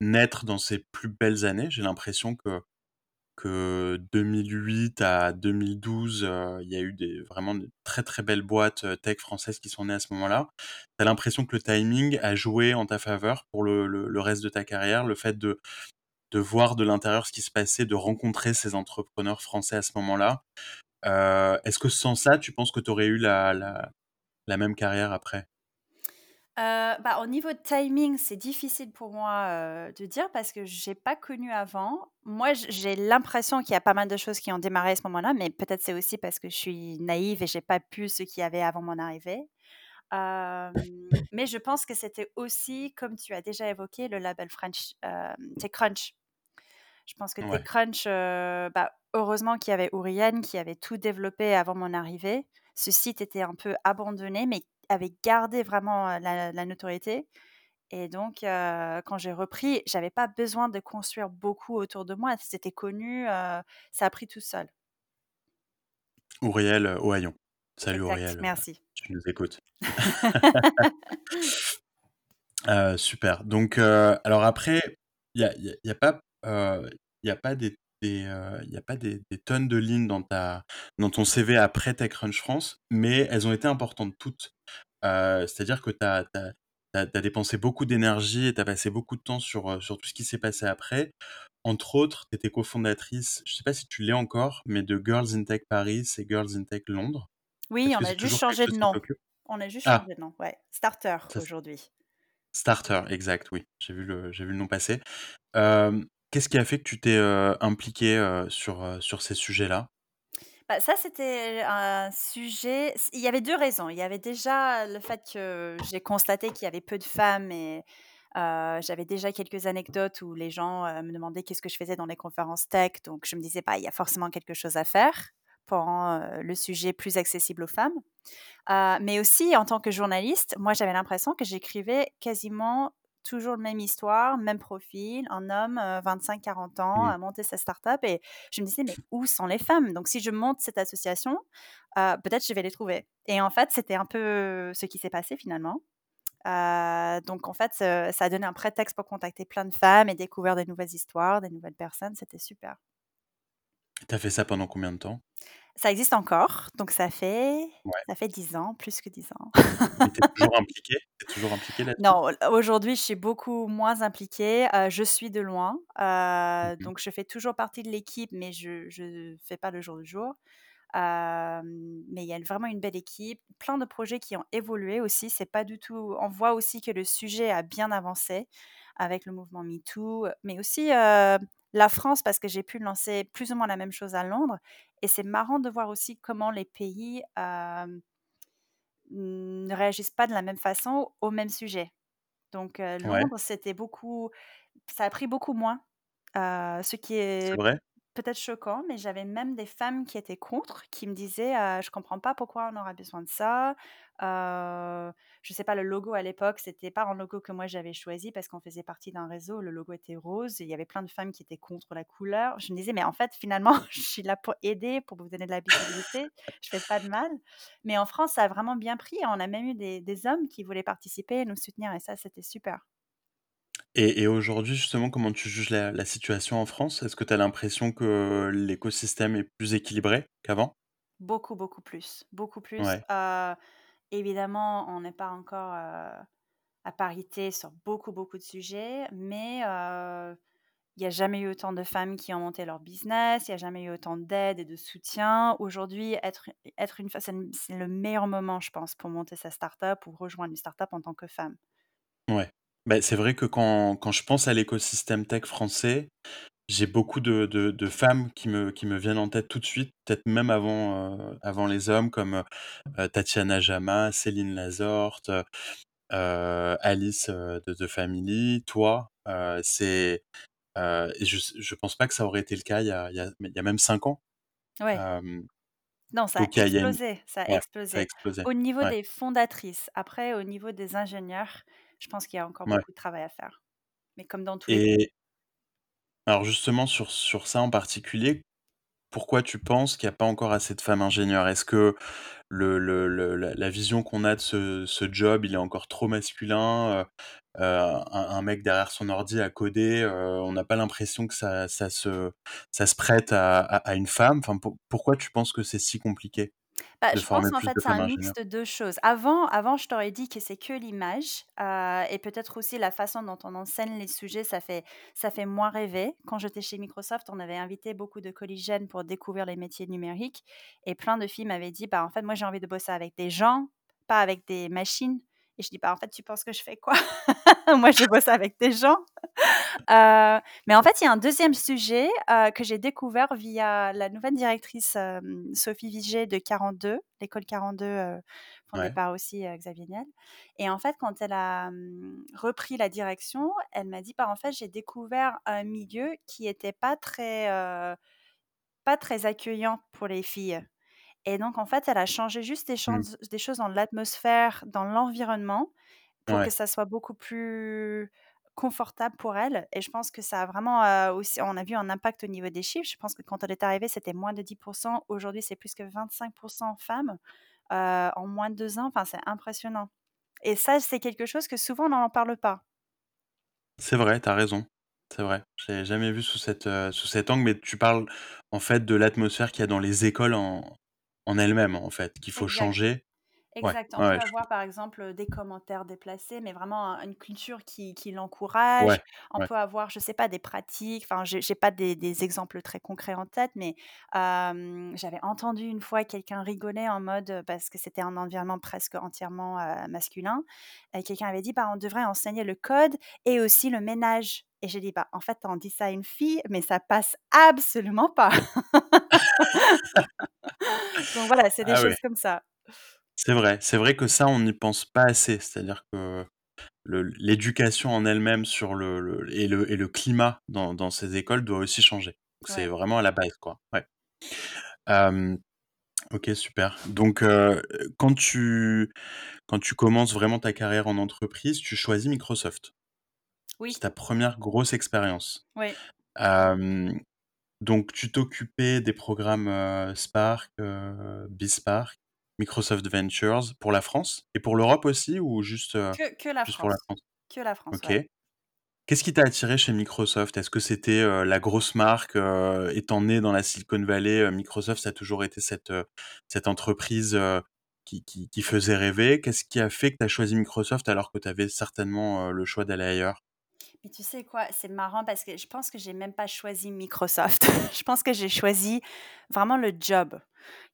naître dans ses plus belles années. J'ai l'impression que que 2008 à 2012, heu, il y a eu des vraiment de très, très belles boîtes, tech françaises qui sont nées à ce moment-là. Tu as l'impression que le timing a joué en ta faveur pour le le reste de ta carrière? Le fait de de voir de l'intérieur ce qui se passait, de rencontrer ces entrepreneurs français à ce moment-là. Est-ce que sans ça, tu penses que tu aurais eu la la même carrière après? Heu, bah, au niveau de timing, c'est difficile pour moi, heu, de dire parce que j'ai pas connu avant. Moi, j'ai l'impression qu'il y a pas mal de choses qui ont démarré à ce moment-là, mais peut-être c'est aussi parce que je suis naïve et j'ai pas pu ce qu'il y avait avant mon arrivée. Mais je pense que c'était aussi, comme tu as déjà évoqué, le label French, TechCrunch. Je pense que Ouais, TechCrunch, bah, heureusement qu'il y avait Ouriane qui avait tout développé avant mon arrivée. Ce site était un peu abandonné, mais avait gardé vraiment, la la notoriété et donc quand j'ai repris, j'avais pas besoin de construire beaucoup autour de moi. C'était connu, ça a pris tout seul. Auriel, Ohayon. Salut Exact, Auriel, heu, merci. tu nous écoutes. Heu, [LAUGHS] [LAUGHS] super. Donc, alors après, il y a y a y a pas, y a pas des des, heu, il y a pas des des tonnes de lignes dans ta dans ton CV après TechCrunch France, mais elles ont été importantes toutes. Heu, c'est-à-dire que tu as tu as tu as tu as dépensé beaucoup d'énergie et tu as passé beaucoup de temps sur, heu, sur tout ce qui s'est passé après. entre autres, tu étais cofondatrice, je sais pas si tu l'es encore, mais de Girls in Tech Paris et Girls in Tech Londres. Oui, Est-ce on que a c'est juste toujours quelque changé de chose qui nom. t'occupe? On a juste Ah! changé de nom, ouais. Starter Ça aujourd'hui. Starter, exact, oui. J'ai vu le j'ai vu le nom passer. Hem, qu'est-ce qui a fait que tu t'es, impliquée, sur, sur ces sujets-là? Bah, ça, c'était un sujet il y avait 2 raisons. Il y avait déjà le fait que j'ai constaté qu'il y avait peu de femmes et j'avais déjà quelques anecdotes où les gens, me demandaient qu'est-ce que je faisais dans les conférences tech, donc je me disais: «Bah, il y a forcément quelque chose à faire pour rendre, heu, le sujet plus accessible aux femmes». Mais aussi en tant que journaliste, moi, j'avais l'impression que j'écrivais quasiment toujours le même histoire, même profil, un homme, heu, 25-40 ans, Mmh. a monté sa start-up et je me disais: «Mais où sont les femmes? Donc si je monte cette association, heu, peut-être je vais les trouver» et en fait, c'était un peu ce qui s'est passé finalement. Donc en fait, heu, ça a donné un prétexte pour contacter plein de femmes et découvrir des nouvelles histoires, des nouvelles personnes, c'était super. Tu as fait ça pendant combien de temps? Ça existe encore, donc ça fait Ouais. ça fait 10 ans, plus que 10 ans. Tu es [LAUGHS] toujours impliquée? Toujours impliquée là-dessus? Non, aujourd'hui, je suis beaucoup moins impliquée, heu, je suis de loin, mh. donc je fais toujours partie de l'équipe, mais je je fais pas le jour le jour. Mais il y a vraiment une belle équipe, plein de projets qui ont évolué aussi, c'est pas du tout on voit aussi que le sujet a bien avancé avec le mouvement MeToo, mais aussi, heu, la France parce que j'ai pu lancer plus ou moins la même chose à Londres et c'est marrant de voir aussi comment les pays, ne réagissent pas de la même façon au même sujet. Donc Ouais. Londres, c'était beaucoup ça a pris beaucoup moins, ce qui est vrai? peut-être choquant, mais j'avais même des femmes qui étaient contre, qui me disaient, «Je comprends pas pourquoi on aurait besoin de ça». Heu, je sais pas, le logo à l'époque, c'était pas un logo que moi j'avais choisi parce qu'on faisait partie d'un réseau, le logo était rose et il y avait plein de femmes qui étaient contre la couleur. Je me disais: «Mais en fait, finalement, [LAUGHS] je suis là pour aider, pour vous donner de la visibilité, je fais pas de mal». Mais en France, ça a vraiment bien pris, on a même eu des des hommes qui voulaient participer et nous soutenir et ça, c'était super. Et et aujourd'hui, justement, comment tu juges la la situation en France? Est-ce que tu as l'impression que l'écosystème est plus équilibré qu'avant? Beaucoup, beaucoup plus, beaucoup plus. Ouais. Heu, évidemment, on n'est pas encore, heu, à parité sur beaucoup, beaucoup de sujets, mais heu, il y a jamais eu autant de femmes qui ont monté leur business, il y a jamais eu autant d'aide et de soutien. Aujourd'hui, être être une c'est le meilleur moment, je pense, pour monter sa start-up ou rejoindre une start-up en tant que femme. Ouais. Bah, c'est vrai que quand quand je pense à l'écosystème tech français, j'ai beaucoup de de de femmes qui me qui me viennent en tête tout de suite, peut-être même avant, heu, avant les hommes comme, heu heu, Tatiana Jama, Céline Lazorte, heu heu, Alice, heu, de The Family, toi, heu, c'est, heu et je s je pense pas que ça aurait été le cas il y a il y a il y a même 5 ans. Ouais. Hem, Non, ça a donc il y a il y a une explosé, ça a ouais, ça a explosé. explosé. Au niveau Ouais, des fondatrices, après au niveau des ingénieurs, je pense qu'il y a encore ouais beaucoup de travail à faire, mais comme dans tous les et alors justement sur ça en particulier, pourquoi tu penses qu'il y a pas encore assez de femmes ingénieures? Est-ce que la vision qu'on a de ce job, il est encore trop masculin, heu heu, un mec derrière son ordi à coder, heu, on n'a pas l'impression que ça se prête à une femme? Pourquoi tu penses que c'est si compliqué? Bah, de je pense en plus fait, de c'est femmes un mix de 2 choses. Avant avant, je t'aurais dit que c'est que l'image, heu et peut-être aussi la façon dont on enseigne les sujets, ça fait ça fait moins rêver. Quand j'étais chez Microsoft, on avait invité beaucoup de collégiennes pour découvrir les métiers numériques et plein de filles m'avaient dit: «Bah, en fait, moi, j'ai envie de bosser avec des gens, pas avec des machines» et je dis: «Bah, en fait, tu penses que je fais quoi? [LAUGHS] Moi, je bosse avec des gens». Heu, mais en fait, il y a un deuxième sujet, heu, que j'ai découvert via la nouvelle directrice, Sophie Viget de 42, l'école 42, heu, fondée Ouais, par aussi, Xavier Niel et en fait, quand elle a, repris la direction, elle m'a dit: «Bah, en fait, j'ai découvert un milieu qui était pas très, pas très accueillant pour les filles» et donc en fait, elle a changé juste des mmh, chances des choses dans l'atmosphère, dans l'environnement pour que ça soit beaucoup plus confortable pour elle et je pense que ça a vraiment, aussi on a vu un impact au niveau des chiffres. Je pense que quand elle est arrivée, c'était moins de 10% Aujourd'hui, c'est plus que 25 femmes, heu, en moins de 2 ans. Enfin, c'est impressionnant et ça, c'est quelque chose que souvent on n'en parle pas. c'est vrai, tu as raison. C'est vrai. Je jamais vu sous cette, sous cet angle, mais tu parles, en fait, de l'atmosphère qu'il y a dans les écoles en en elles-mêmes, en fait, qu'il faut Exact. changer Ouais, Exact. On ouais, peut je avoir, par exemple, des commentaires déplacés, mais vraiment un une culture qui qui Ouais, l'encourage. On peut avoir, je sais pas, des pratiques, enfin, j'ai j'ai pas des des exemples très concrets en tête, mais j'avais entendu une fois quelqu'un rigoler en mode, heu, parce que c'était un environnement presque entièrement, heu, masculin et quelqu'un avait dit: «Bah, on devrait enseigner le code et aussi le ménage» et j'ai dit: «Bah, en fait, on dit ça à une fille, mais ça passe absolument pas». [LAUGHS] [LAUGHS] Donc voilà, c'est des Ah ouais. choses comme ça. C'est vrai, c'est vrai que ça, on n'y pense pas assez. C'est-à-dire que l'éducation en elle-même sur le le et le et le climat dans dans ces écoles doit aussi changer. Donc c'est Ouais. vraiment à la base, quoi. Ouais. OK, super. Donc quand tu quand tu commences vraiment ta carrière en entreprise, tu choisis Microsoft. C'est Oui, ta première grosse expérience. oui. Donc tu t'occupais des programmes, Spark, heu, BeSpark, Microsoft Ventures pour la France et pour l'Europe aussi ou juste, Que que la juste pour la France. Que la France, OK. ouais. Qu'est-ce qui t'a attiré chez Microsoft? Est-ce que c'était, la grosse marque, étant né dans la Silicon Valley, Microsoft, ça a toujours été cette, entreprise, qui qui qui faisait rêver? Qu'est-ce qui a fait que tu as choisi Microsoft alors que tu avais certainement, le choix d'aller ailleurs? Mais tu sais quoi? C'est marrant parce que je pense que j'ai même pas choisi Microsoft. [LAUGHS] Je pense que j'ai choisi vraiment le job,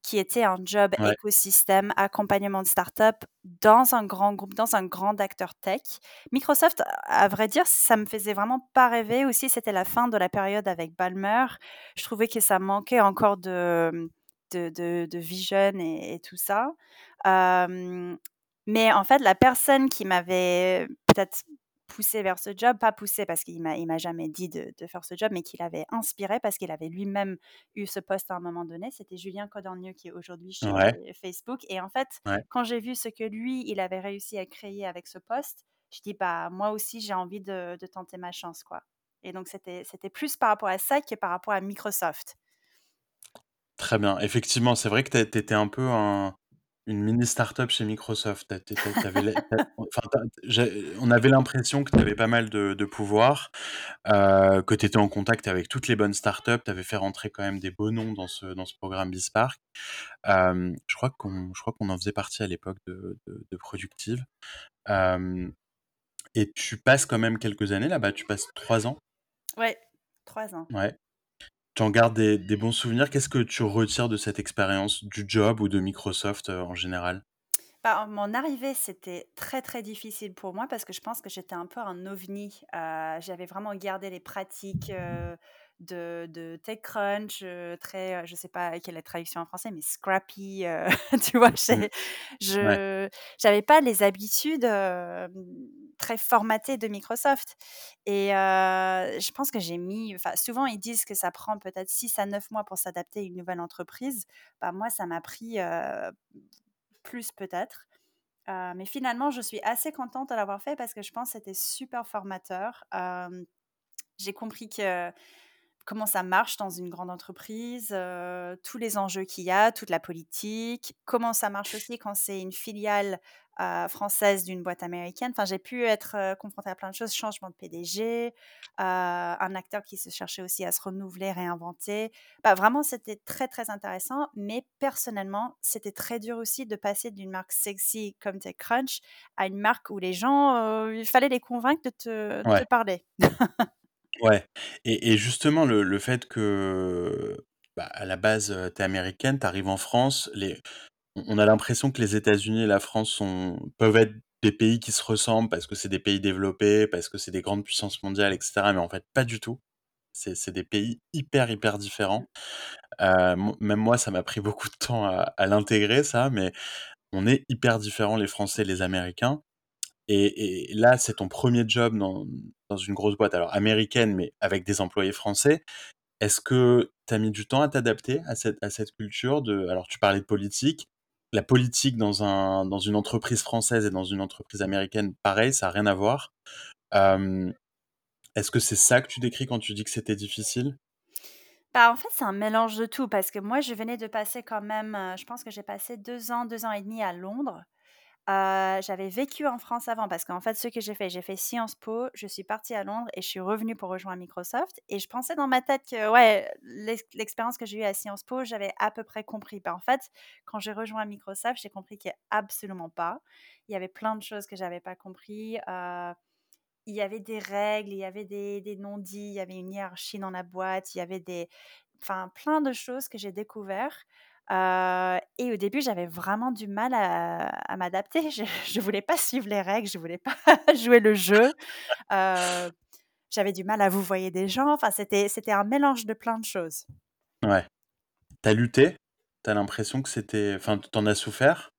qui était un job Ouais, écosystème, accompagnement de start-up dans un grand groupe, dans un grand acteur tech. Microsoft, à vrai dire, ça me faisait vraiment pas rêver aussi, c'était la fin de la période avec Ballmer. Je trouvais que ça manquait encore de de de de vision et et tout ça. Mais en fait, la personne qui m'avait peut-être poussé vers ce job, pas poussé parce qu'il m'a il m'a jamais dit de de faire ce job, mais qui l'avait inspiré parce qu'il avait lui-même eu ce poste à un moment donné. C'était Julien Codornieu qui est aujourd'hui ouais, chez Facebook et en fait, ouais. quand j'ai vu ce que lui, il avait réussi à créer avec ce poste, je dis: «Bah, moi aussi, j'ai envie de de tenter ma chance, quoi» et donc c'était c'était plus par rapport à ça que par rapport à Microsoft. Très bien. Effectivement, c'est vrai que tu étais un peu un une mini start-up chez Microsoft. Enfin, j'ai on avait l'impression que tu avais pas mal de de pouvoir, heu, que tu étais en contact avec toutes les bonnes startups. Tu avais fait rentrer quand même des beaux noms dans ce dans ce programme BeSpark. Hem, je crois qu'on je crois qu'on en faisait partie à l'époque de de de Productive. Et tu passes quand même quelques années là-bas, tu passes 3 ans? Ouais, 3 ans. Ouais. Tu en gardes des bons souvenirs? Qu'est-ce que tu retires de cette expérience, du job ou de Microsoft, heu, en général? Bah, mon arrivée, c'était très, très difficile pour moi parce que je pense que j'étais un peu un ovni. Heu, j'avais vraiment gardé les pratiques, heu, de de TechCrunch, heu, très, heu, je sais pas quelle est la traduction en français, mais scrappy, heu, [LAUGHS] tu vois? Mmh. Ouais, je j'avais pas les habitudes, hem, très formatées de Microsoft et je pense que j'ai mis souvent, ils disent que ça prend peut-être 6 à 9 mois pour s'adapter à une nouvelle entreprise. Bah, moi, ça m'a pris, plus peut-être. Mais finalement, je suis assez contente de l'avoir fait parce que je pense que c'était super formateur. J'ai compris que comment ça marche dans une grande entreprise, tous les enjeux qu'il y a, toute la politique, comment ça marche aussi quand c'est une filiale, française d'une boîte américaine. Enfin, j'ai pu être, confrontée à plein de choses, changement de PDG, un acteur qui se cherchait aussi à se renouveler, réinventer. Bah, vraiment, c'était très, très intéressant, mais personnellement, c'était très dur aussi de passer d'une marque sexy comme TechCrunch à une marque où les gens, il fallait les convaincre de te de te ouais, parler. [LAUGHS] ouais et et justement le le fait que, bah, à la base, heu, tu es américaine, tu arrives en France, les on a l'impression que les États-Unis et la France sont peuvent être des pays qui se ressemblent parce que c'est des pays développés, parce que c'est des grandes puissances mondiales et cetera, mais en fait pas du tout. C'est des pays hyper, hyper différents. Même moi, ça m'a pris beaucoup de temps à à l'intégrer ça, mais on est hyper différents les Français et les Américains. Et là, c'est ton premier job dans une grosse boîte, alors américaine, mais avec des employés français. Est-ce que tu as mis du temps à t'adapter à cette à cette culture de alors tu parlais de politique. La politique dans un dans une entreprise française et dans une entreprise américaine, pareil, ça a rien à voir. Est-ce que c'est ça que tu décris quand tu dis que c'était difficile? Bah, en fait, c'est un mélange de tout parce que moi, je venais de passer quand même, heu, je pense que j'ai passé 2 ans, 2 ans et demi à Londres. Euh, j'avais vécu en France avant parce qu'en fait, ce que j'ai fait, j'ai fait Sciences Po, je suis partie à Londres et je suis revenue pour rejoindre Microsoft. Et je pensais dans ma tête que, ouais, l'expérience que j'ai eue à Sciences Po, j'avais à peu près compris. Ben, en fait, quand j'ai rejoint Microsoft, j'ai compris qu'il n'y a absolument pas. Il y avait plein de choses que j'avais pas compris. Euh, il y avait des règles, il y avait des, non-dits, il y avait une hiérarchie dans la boîte, il y avait des, enfin, plein de choses que j'ai découvert. Euh, et au début, j'avais vraiment du mal à, m'adapter. [LAUGHS] Je ne voulais pas suivre les règles, je voulais pas [LAUGHS] jouer le jeu. Euh, j'avais du mal à vous voyer des gens. Enfin, c'était, c'était un mélange de plein de choses. Ouais. T'as lutté? T'as l'impression que c'était... Enfin, t'en as souffert?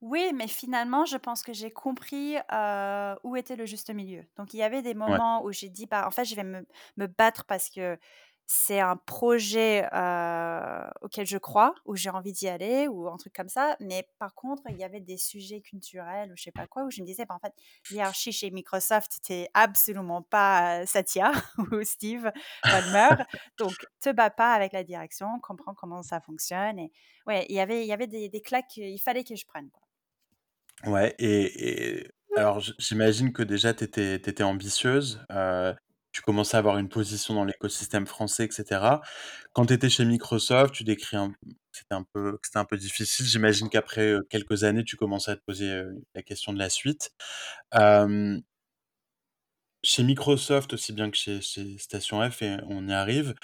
Oui, mais finalement, je pense que j'ai compris euh, où était le juste milieu. Donc, il y avait des moments où j'ai dit, bah, en fait, je vais me, me battre parce que c'est un projet auquel je crois, où j'ai envie d'y aller, ou un truc comme ça. Mais par contre, il y avait des sujets culturels, ou je sais pas quoi, où je me disais, bah, en fait, l'hierarchie chez Microsoft, n'était absolument pas Satya [LAUGHS] ou Steve Ballmer. Donc, te bats pas avec la direction, comprends comment ça fonctionne. Et ouais, il y avait, il y avait des, des claques, il fallait que je prenne. Ouais, et, alors j'imagine que déjà tu étais, ambitieuse, tu commençais à avoir une position dans l'écosystème français, etc. Quand tu étais chez Microsoft, tu décris c'était un peu, c'était un peu difficile. J'imagine qu'après quelques années, tu commençais à te poser la question de la suite. chez Microsoft, aussi bien que chez, Station F, et on y arrive,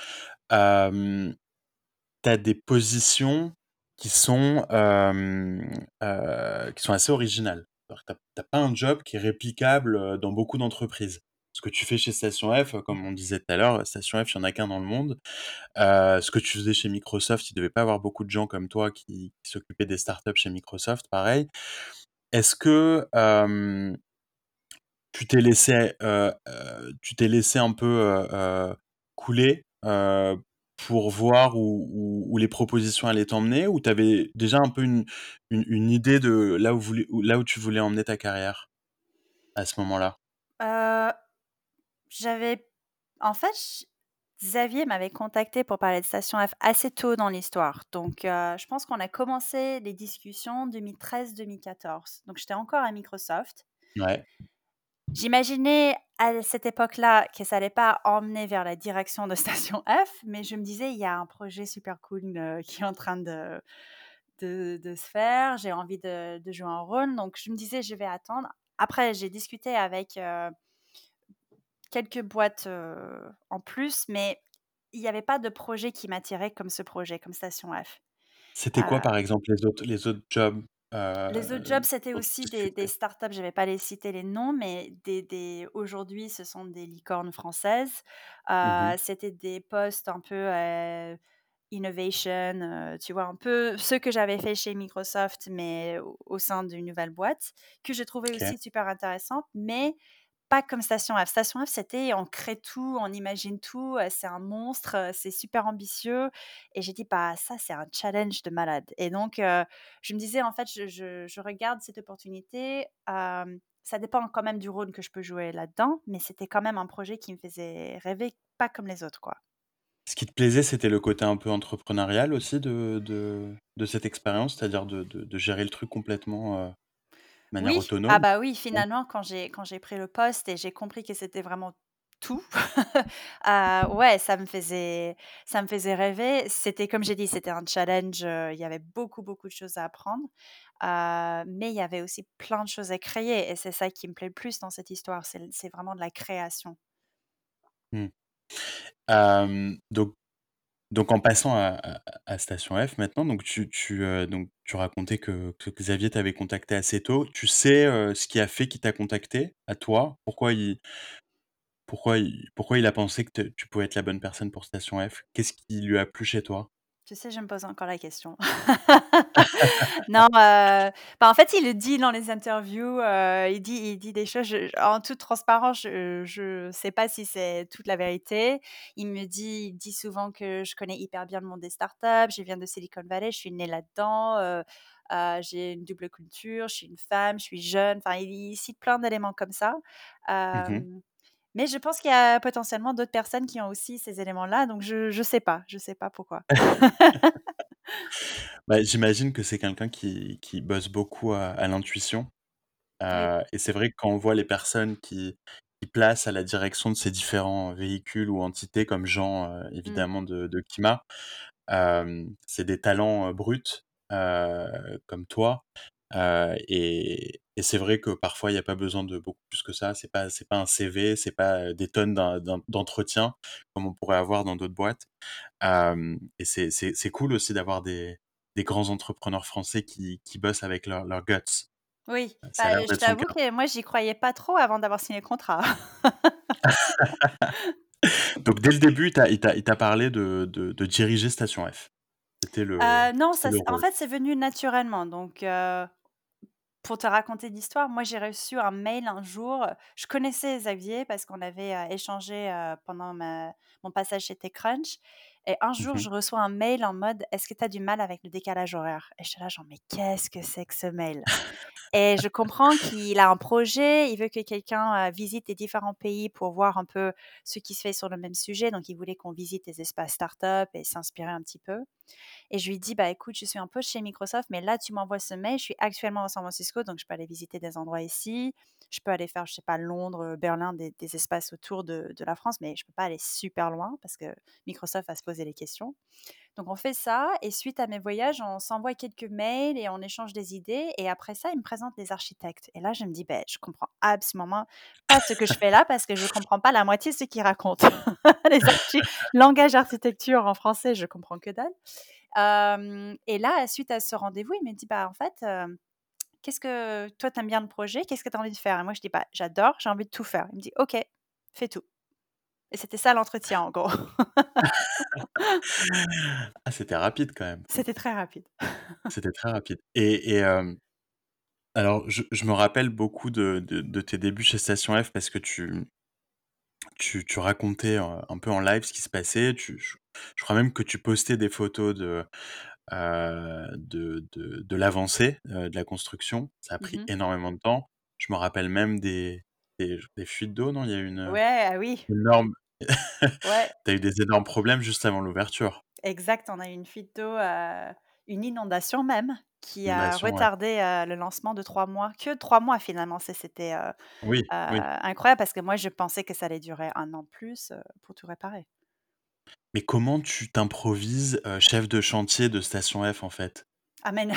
tu as des positions qui sont, qui sont assez originales. Tu n'as pas un job qui est réplicable dans beaucoup d'entreprises. Ce que tu fais chez Station F, comme on disait tout à l'heure, Station F, il n'y en a qu'un dans le monde. ce que tu faisais chez Microsoft, il ne devait pas avoir beaucoup de gens comme toi qui, s'occupaient des startups chez Microsoft, pareil. Est-ce que tu t'es laissé, tu t'es laissé un peu couler pour voir où, les propositions allaient t'emmener ou tu avais déjà un peu une, idée de là où, tu voulais emmener ta carrière à ce moment-là? Euh, J'avais. En fait, Xavier m'avait contacté pour parler de Station F assez tôt dans l'histoire. Donc, euh, je pense qu'on a commencé les discussions 2013-2014. Donc, j'étais encore à Microsoft. Ouais. J'imaginais à cette époque-là que ça allait pas emmener vers la direction de [LAUGHS] Station F, mais je me disais, il y a un projet super cool euh, qui est en train de, de, se faire, j'ai envie de, jouer un rôle, donc je me disais, je vais attendre. Après, j'ai discuté avec euh, quelques boîtes en plus, mais il n'y avait pas de projet qui m'attirait comme ce projet, comme Station F. C'était quoi, par exemple, les autres, les autres jobs les autres jobs, c'était aussi des, des startups, je ne vais pas les citer les noms, mais des, des aujourd'hui, ce sont des licornes françaises. Mmh c'était des postes un peu innovation, tu vois, un peu ce que j'avais fait chez Microsoft, mais au, sein d'une nouvelle boîte, que j'ai trouvé aussi super intéressante. Mais pas comme Station F. Station F, c'était on crée tout, on imagine tout, c'est un monstre, c'est super ambitieux. Et j'ai dit, bah, ça, c'est un challenge de malade. Et donc, je me disais, en fait, je, regarde cette opportunité. ça dépend quand même du rôle que je peux jouer là-dedans, mais c'était quand même un projet qui me faisait rêver, pas comme les autres, quoi. Ce qui te plaisait, c'était le côté un peu entrepreneurial aussi de, de, cette expérience, c'est-à-dire de, de, gérer le truc complètement manière Oui, autonome. ah bah oui, finalement, quand j'ai quand j'ai pris le poste et j'ai compris que c'était vraiment tout, euh, [LAUGHS] ouais, ça me faisait ça me faisait rêver. C'était comme j'ai dit, c'était un challenge, euh, il y avait beaucoup, beaucoup de choses à apprendre, euh, mais il y avait aussi plein de choses à créer et c'est ça qui me plaît le plus dans cette histoire, c'est vraiment de la création. Mmh. donc donc en passant à, Station F maintenant, donc tu, tu, euh, donc tu racontais que, Xavier t'avait contacté assez tôt. Tu sais euh, ce qui a fait qu'il t'a contacté à toi? Pourquoi il, pourquoi, il, pourquoi il a pensé que tu pouvais être la bonne personne pour Station F? Qu'est-ce qui lui a plu chez toi? Tu sais, je me pose encore la question. [LAUGHS] non, euh, bah, en fait, il le dit dans les interviews, euh, il, dit, il dit des choses, en toute transparence, je ne sais pas si c'est toute la vérité. Il me dit, il dit souvent que je connais hyper bien le monde des startups, je viens de Silicon Valley, je suis née là-dedans, euh, j'ai une double culture, je suis une femme, je suis jeune, enfin, il, cite plein d'éléments comme ça. Mmh mais je pense qu'il y a potentiellement d'autres personnes qui ont aussi ces éléments-là, donc je ne sais pas, je sais pas pourquoi. [LAUGHS] Bah, j'imagine que c'est quelqu'un qui qui bosse beaucoup à à l'intuition, Oui. heu et c'est vrai que quand on voit les personnes qui qui placent à la direction de ces différents véhicules ou entités comme Jean, heu, Mmh. évidemment de de Kima, hem, c'est des talents, bruts, comme toi, heu et et c'est vrai que parfois il y a pas besoin de beaucoup plus que ça. C'est pas c'est pas un CV, c'est pas, heu, des tonnes d'en d'en d'entretien comme on pourrait avoir dans d'autres boîtes. Hem et c'est c'est c'est cool aussi d'avoir des des grands entrepreneurs français qui qui bossent avec leur leur guts. Oui, Ça a bah, l'air je d'être son t'avoue cas. que moi, j'y croyais pas trop avant d'avoir signé le contrat. [LAUGHS] Donc dès le début, il t'a il t'a il t'a parlé de de de diriger Station F? C'était le Heu, non, c'était ça le c'est en rôle? fait, c'est venu naturellement donc heu, pour te raconter l'histoire, moi, j'ai reçu un mail un jour, je connaissais Xavier parce qu'on avait, heu, échangé, heu, pendant ma mon passage chez TechCrunch et un Mmh jour, mh. je reçois un mail en mode: «Est-ce que tu as du mal avec le décalage horaire?» et j'étais là genre: «Mais qu'est-ce que c'est que ce mail?» et je comprends qu'il a un projet, il veut que quelqu'un, visite les différents pays pour voir un peu ce qui se fait sur le même sujet, donc il voulait qu'on visite les espaces start-up et s'inspirer un petit peu et je lui dis: «Bah, écoute, je suis un peu chez Microsoft, mais là, tu m'envoies ce mail, je suis actuellement à San Francisco, donc je peux aller visiter des endroits ici. Je peux aller faire, je sais pas, Londres, Berlin, des espaces autour de la France, mais je peux pas aller super loin parce que Microsoft va se poser les questions». Donc on fait ça et suite à mes voyages, on s'envoie quelques mails et on échange des idées et après ça, il me présente des architectes et là, je me dis: «Beh, je comprends absolument pas ce que je fais là parce que je comprends pas la moitié de ce qu'ils racontent». [LAUGHS] Les archi langage architecture en français, je comprends que dalle. Et là, suite à ce rendez-vous, il me dit: «Bah, en fait, qu'est-ce que toi, tu aimes bien le projet, qu'est-ce que tu as envie de faire?» et moi, je dis: «Bah, j'adore, j'ai envie de tout faire». Il me dit: «OK, fais tout» et c'était ça l'entretien, en gros. [LAUGHS] Ah, c'était rapide quand même. C'était très rapide. C'était très rapide et alors je je me rappelle beaucoup de de de tes débuts chez Station F parce que tu tu tu racontais, un peu en live ce qui se passait. Tu je je crois même que tu postais des photos de, de de de l'avancée, de la construction. Ça a Mmh pris énormément de temps. Je me rappelle même des des des fuites d'eau, non? Il y a eu une, Ouais, ah oui, énorme ouais, [LAUGHS] tu as eu des énormes problèmes juste avant l'ouverture. exact, on a eu une fuite d'eau, une inondation même, qui a Inondation, ouais. retardé, le lancement de 3 mois. Que 3 mois finalement, c'était, Oui, oui. incroyable parce que moi, je pensais que ça allait durer un an de plus, pour tout réparer. Mais comment tu t'improvises, heu, chef de chantier de Station F, en fait? Ah mais non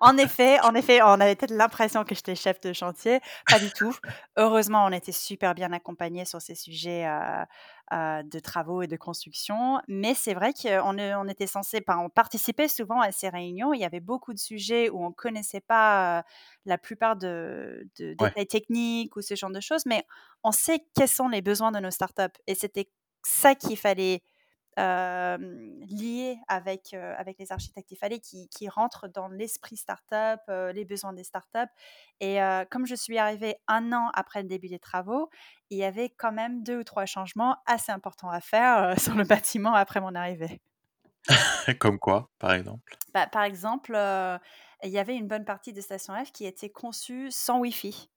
en effet en effet, on avait peut-être l'impression que j'étais chef de chantier, pas du tout. Heureusement, on était super bien accompagnés sur ces sujets, heu heu, de travaux et de construction. Mais c'est vrai qu'on on était censés enfin, on participait souvent à ces réunions. Il y avait beaucoup de sujets où on connaissait pas, heu, la plupart de de Ouais. détails techniques ou ce genre de choses, mais on sait quels sont les besoins de nos startups et c'était ça qu'il fallait hem, lié avec, avec les architectes. Il fallait qu'ils qu'ils rentrent dans l'esprit start-up, heu, les besoins des start-up et comme je suis arrivée un an après le début des travaux, il y avait quand même 2 ou 3 changements assez importants à faire, [LAUGHS] sur le bâtiment après mon arrivée. [LAUGHS] Comme quoi, par exemple? Bah, par exemple, il y avait une bonne partie de Station F qui était conçue sans Wi-Fi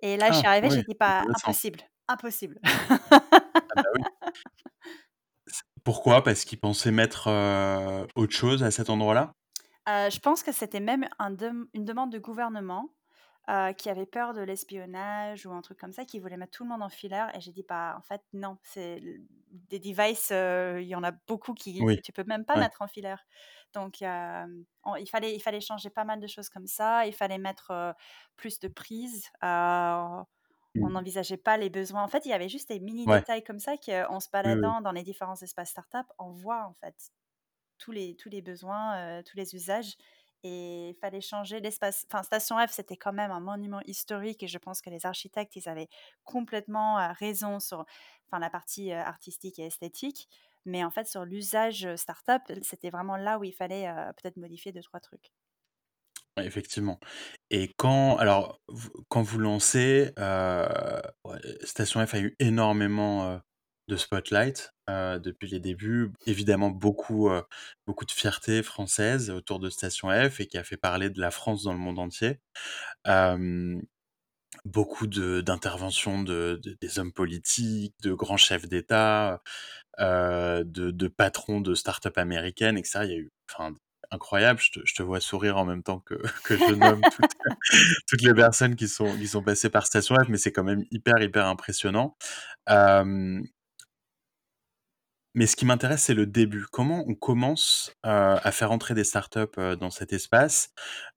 et là, je suis Ah, arrivée, oui, j'ai dit: «Pas impossible, impossible». [LAUGHS] Ah bah, oui. Pourquoi? Parce qu'ils pensaient mettre, heu, autre chose à cet endroit-là? Heu, je pense que c'était même un une demande de gouvernement, heu, qui avait peur de l'espionnage ou un truc comme ça, qui voulait mettre tout le monde en filaire et j'ai dit: «Bah, en fait, non, c'est des devices, il y en a beaucoup qui Oui, tu peux même pas ouais. mettre en filaire». Donc on il fallait il fallait changer pas mal de choses comme ça, il fallait mettre, plus de prises, on Mmh. n'envisageait pas les besoins. En fait, il y avait juste des mini Ouais. détails comme ça qu'en se baladant dans les différents espaces start-up, on voit, en fait tous les tous les besoins, tous les usages et il fallait changer l'espace. Enfin, Station F, c'était quand même un monument historique et je pense que les architectes, ils avaient complètement, raison sur, enfin, la partie, artistique et esthétique. Mais en fait, sur l'usage, start-up, c'était vraiment là où il fallait, peut-être modifier deux trois trucs. Effectivement et quand alors quand vous lancez, ouais, Station F a eu énormément, heu, de spotlight, heu, depuis les débuts. Évidemment beaucoup, beaucoup de fierté française autour de Station F et qui a fait parler de la France dans le monde entier. Beaucoup d'interventions de de des hommes politiques, de grands chefs d'État, de de patrons de start-up américaines et cetera. Il y a eu enfin, incroyable. Je te, vois sourire en même temps que, [LAUGHS] je nomme [LAUGHS] toutes, les personnes qui sont, qui sont passées par Station F, mais c'est quand même hyper, hyper impressionnant. Mais ce qui m'intéresse, c'est le début. Comment on commence euh, à faire entrer des startups euh, dans cet espace?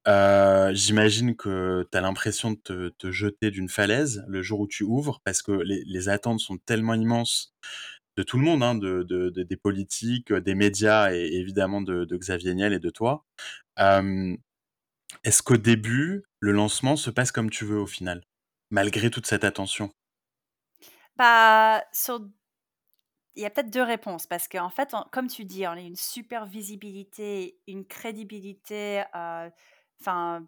Euh, J'imagine que tu as l'impression de te, te jeter d'une falaise le jour où tu ouvres, parce que les attentes sont tellement immenses de tout le monde, hein, de, de, de- des politiques, des médias et évidemment de, Xavier Niel et de toi. Euh, Est-ce qu'au début, le lancement se passe comme tu veux au final, malgré toute cette attention? Bah, il y a peut-être deux réponses parce qu'en fait, comme tu dis, on a une super visibilité, une crédibilité. euh, Enfin,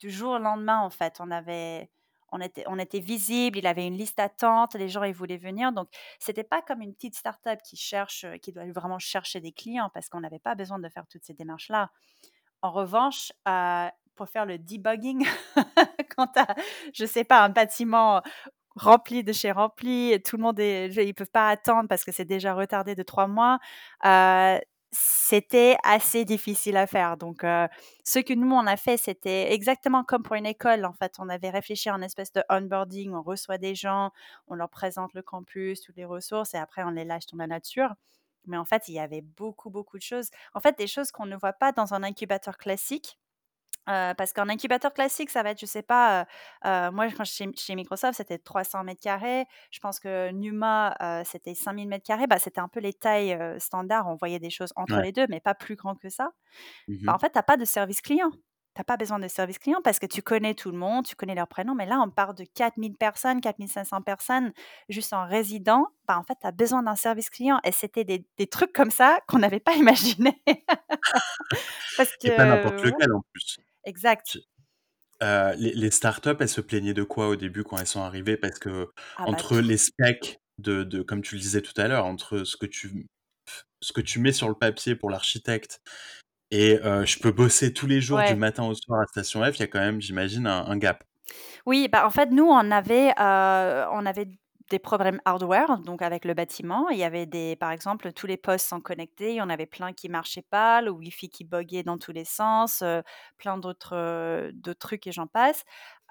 du jour au lendemain, en fait, on avait, on était, visible. Il avait une liste d'attente. Les gens, ils voulaient venir. Donc, c'était pas comme une petite start-up qui cherche, euh, qui doit vraiment chercher des clients parce qu'on n'avait pas besoin de faire toutes ces démarches-là. En revanche, euh, pour faire le debugging, [LAUGHS] quand tu as, je sais pas, un bâtiment rempli de chez rempli, tout le monde est, ils peuvent pas attendre parce que c'est déjà retardé de trois mois. euh, c'était assez difficile à faire. Donc, euh, ce que nous, on a fait, c'était exactement comme pour une école. En fait, on avait réfléchi à une espèce de onboarding. On reçoit des gens, on leur présente le campus, toutes les ressources, et après, on les lâche dans la nature. Mais en fait, il y avait beaucoup, beaucoup de choses. En fait, des choses qu'on ne voit pas dans un incubateur classique. Euh, parce qu'en incubateur classique, ça va être, je sais pas, euh, euh, moi, quand chez, chez Microsoft, c'était 300 mètres carrés. Je pense que Numa, c'était 5000 mètres carrés. Bah, c'était un peu les tailles standards. On voyait des choses entre Ouais. les deux, mais pas plus grand que ça. Mhm. Bah, en fait, tu n'as pas de service client. Tu n'as pas besoin de service client parce que tu connais tout le monde, tu connais leurs prénoms. Mais là, on part de 4000 personnes, 4500 personnes, juste en résident. Bah, en fait, tu as besoin d'un service client. Et c'était des, des trucs comme ça qu'on n'avait pas [LAUGHS] imaginé. parce Et pas n'importe que, ouais, lequel en plus. Exact. Euh, les, les startups, elles se plaignaient de quoi au début quand elles sont arrivées? Parce que Ah bah entre les specs de, de, comme tu le disais tout à l'heure, entre ce que tu, ce que tu mets sur le papier pour l'architecte et euh, je peux bosser tous les jours du matin au soir à Station F, il y a quand même, j'imagine, un, un gap. Oui, bah, en fait, nous, on avait, euh, on avait des problèmes hardware, donc avec le bâtiment. Il y avait des, par exemple, tous les postes sont connectés. Il y en avait plein qui marchaient pas, le Wi-Fi qui buguait dans tous les sens, euh, plein d'autres euh, d'autres trucs et j'en passe.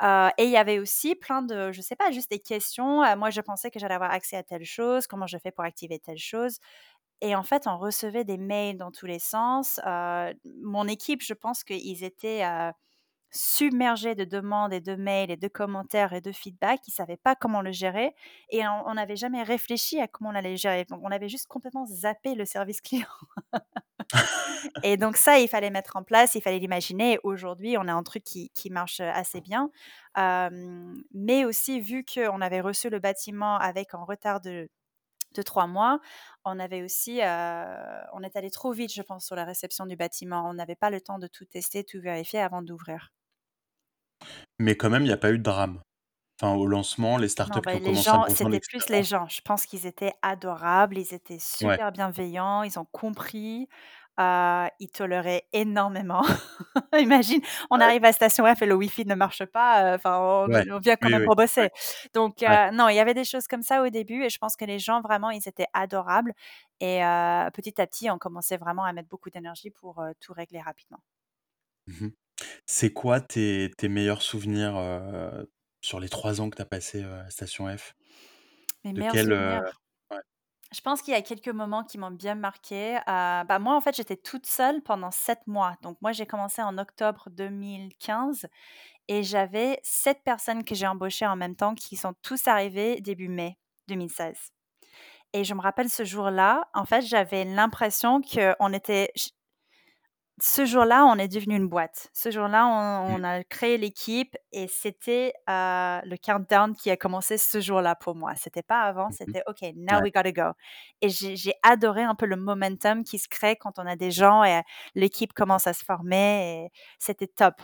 Euh, et il y avait aussi plein de, je sais pas, juste des questions. Moi, je pensais que j'allais avoir accès à telle chose, comment je fais pour activer telle chose. Et en fait, on recevait des mails dans tous les sens. Mon équipe, je pense qu'ils étaient submergés de demandes et de mails et de commentaires et de feedback. Ils ne savaient pas comment le gérer. Et on n'avait jamais réfléchi à comment on allait le gérer. Donc, on avait juste complètement zappé le service client. [LAUGHS] et donc, ça, il fallait mettre en place, il fallait l'imaginer. Aujourd'hui, on a un truc qui, qui marche assez bien. Euh, mais aussi, vu qu'on avait reçu le bâtiment avec un retard de de trois mois, on avait aussi, euh, on est allé trop vite, je pense, sur la réception du bâtiment. On n'avait pas le temps de tout tester, tout vérifier avant d'ouvrir. Mais quand même, il n'y a pas eu de drame. Enfin, au lancement, les Non, startups bah, qui ont les commencé à gens, c'était plus les etc. gens. Je pense qu'ils étaient adorables, ils étaient Ouais, super bienveillants, ils ont compris, euh, ils toléraient énormément. [LAUGHS] Imagine, on ouais, arrive à Station F et le Wi-Fi ne marche pas, euh, enfin, on, vient quand oui, même oui, pour ouais, bosser. Donc, ouais. euh, non, il y avait des choses comme ça au début et je pense que les gens, vraiment, ils étaient adorables. Et euh, petit à petit, on commençait vraiment à mettre beaucoup d'énergie pour euh, tout régler rapidement. Mhm. C'est quoi tes, tes meilleurs souvenirs euh, sur les trois ans que tu as passé euh, à Station F? Mes De meilleurs quel... euh, souvenirs. ouais. Je pense qu'il y a quelques moments qui m'ont bien marqué. Bah moi, en fait, j'étais toute seule pendant sept mois. Donc, moi, j'ai commencé en octobre 2015 et j'avais sept personnes que j'ai embauchées en même temps qui sont tous arrivées début mai 2016. Et je me rappelle ce jour-là, en fait, j'avais l'impression qu'on était, ce jour-là, on est devenu une boîte. Ce jour-là, on, Mm, on a créé l'équipe et c'était euh, le countdown qui a commencé ce jour-là pour moi. C'était pas avant, mhm. c'était OK, now Ouais. we gotta go. Et j'ai adoré un peu le momentum qui se crée quand on a des gens et l'équipe commence à se former. et C'était top.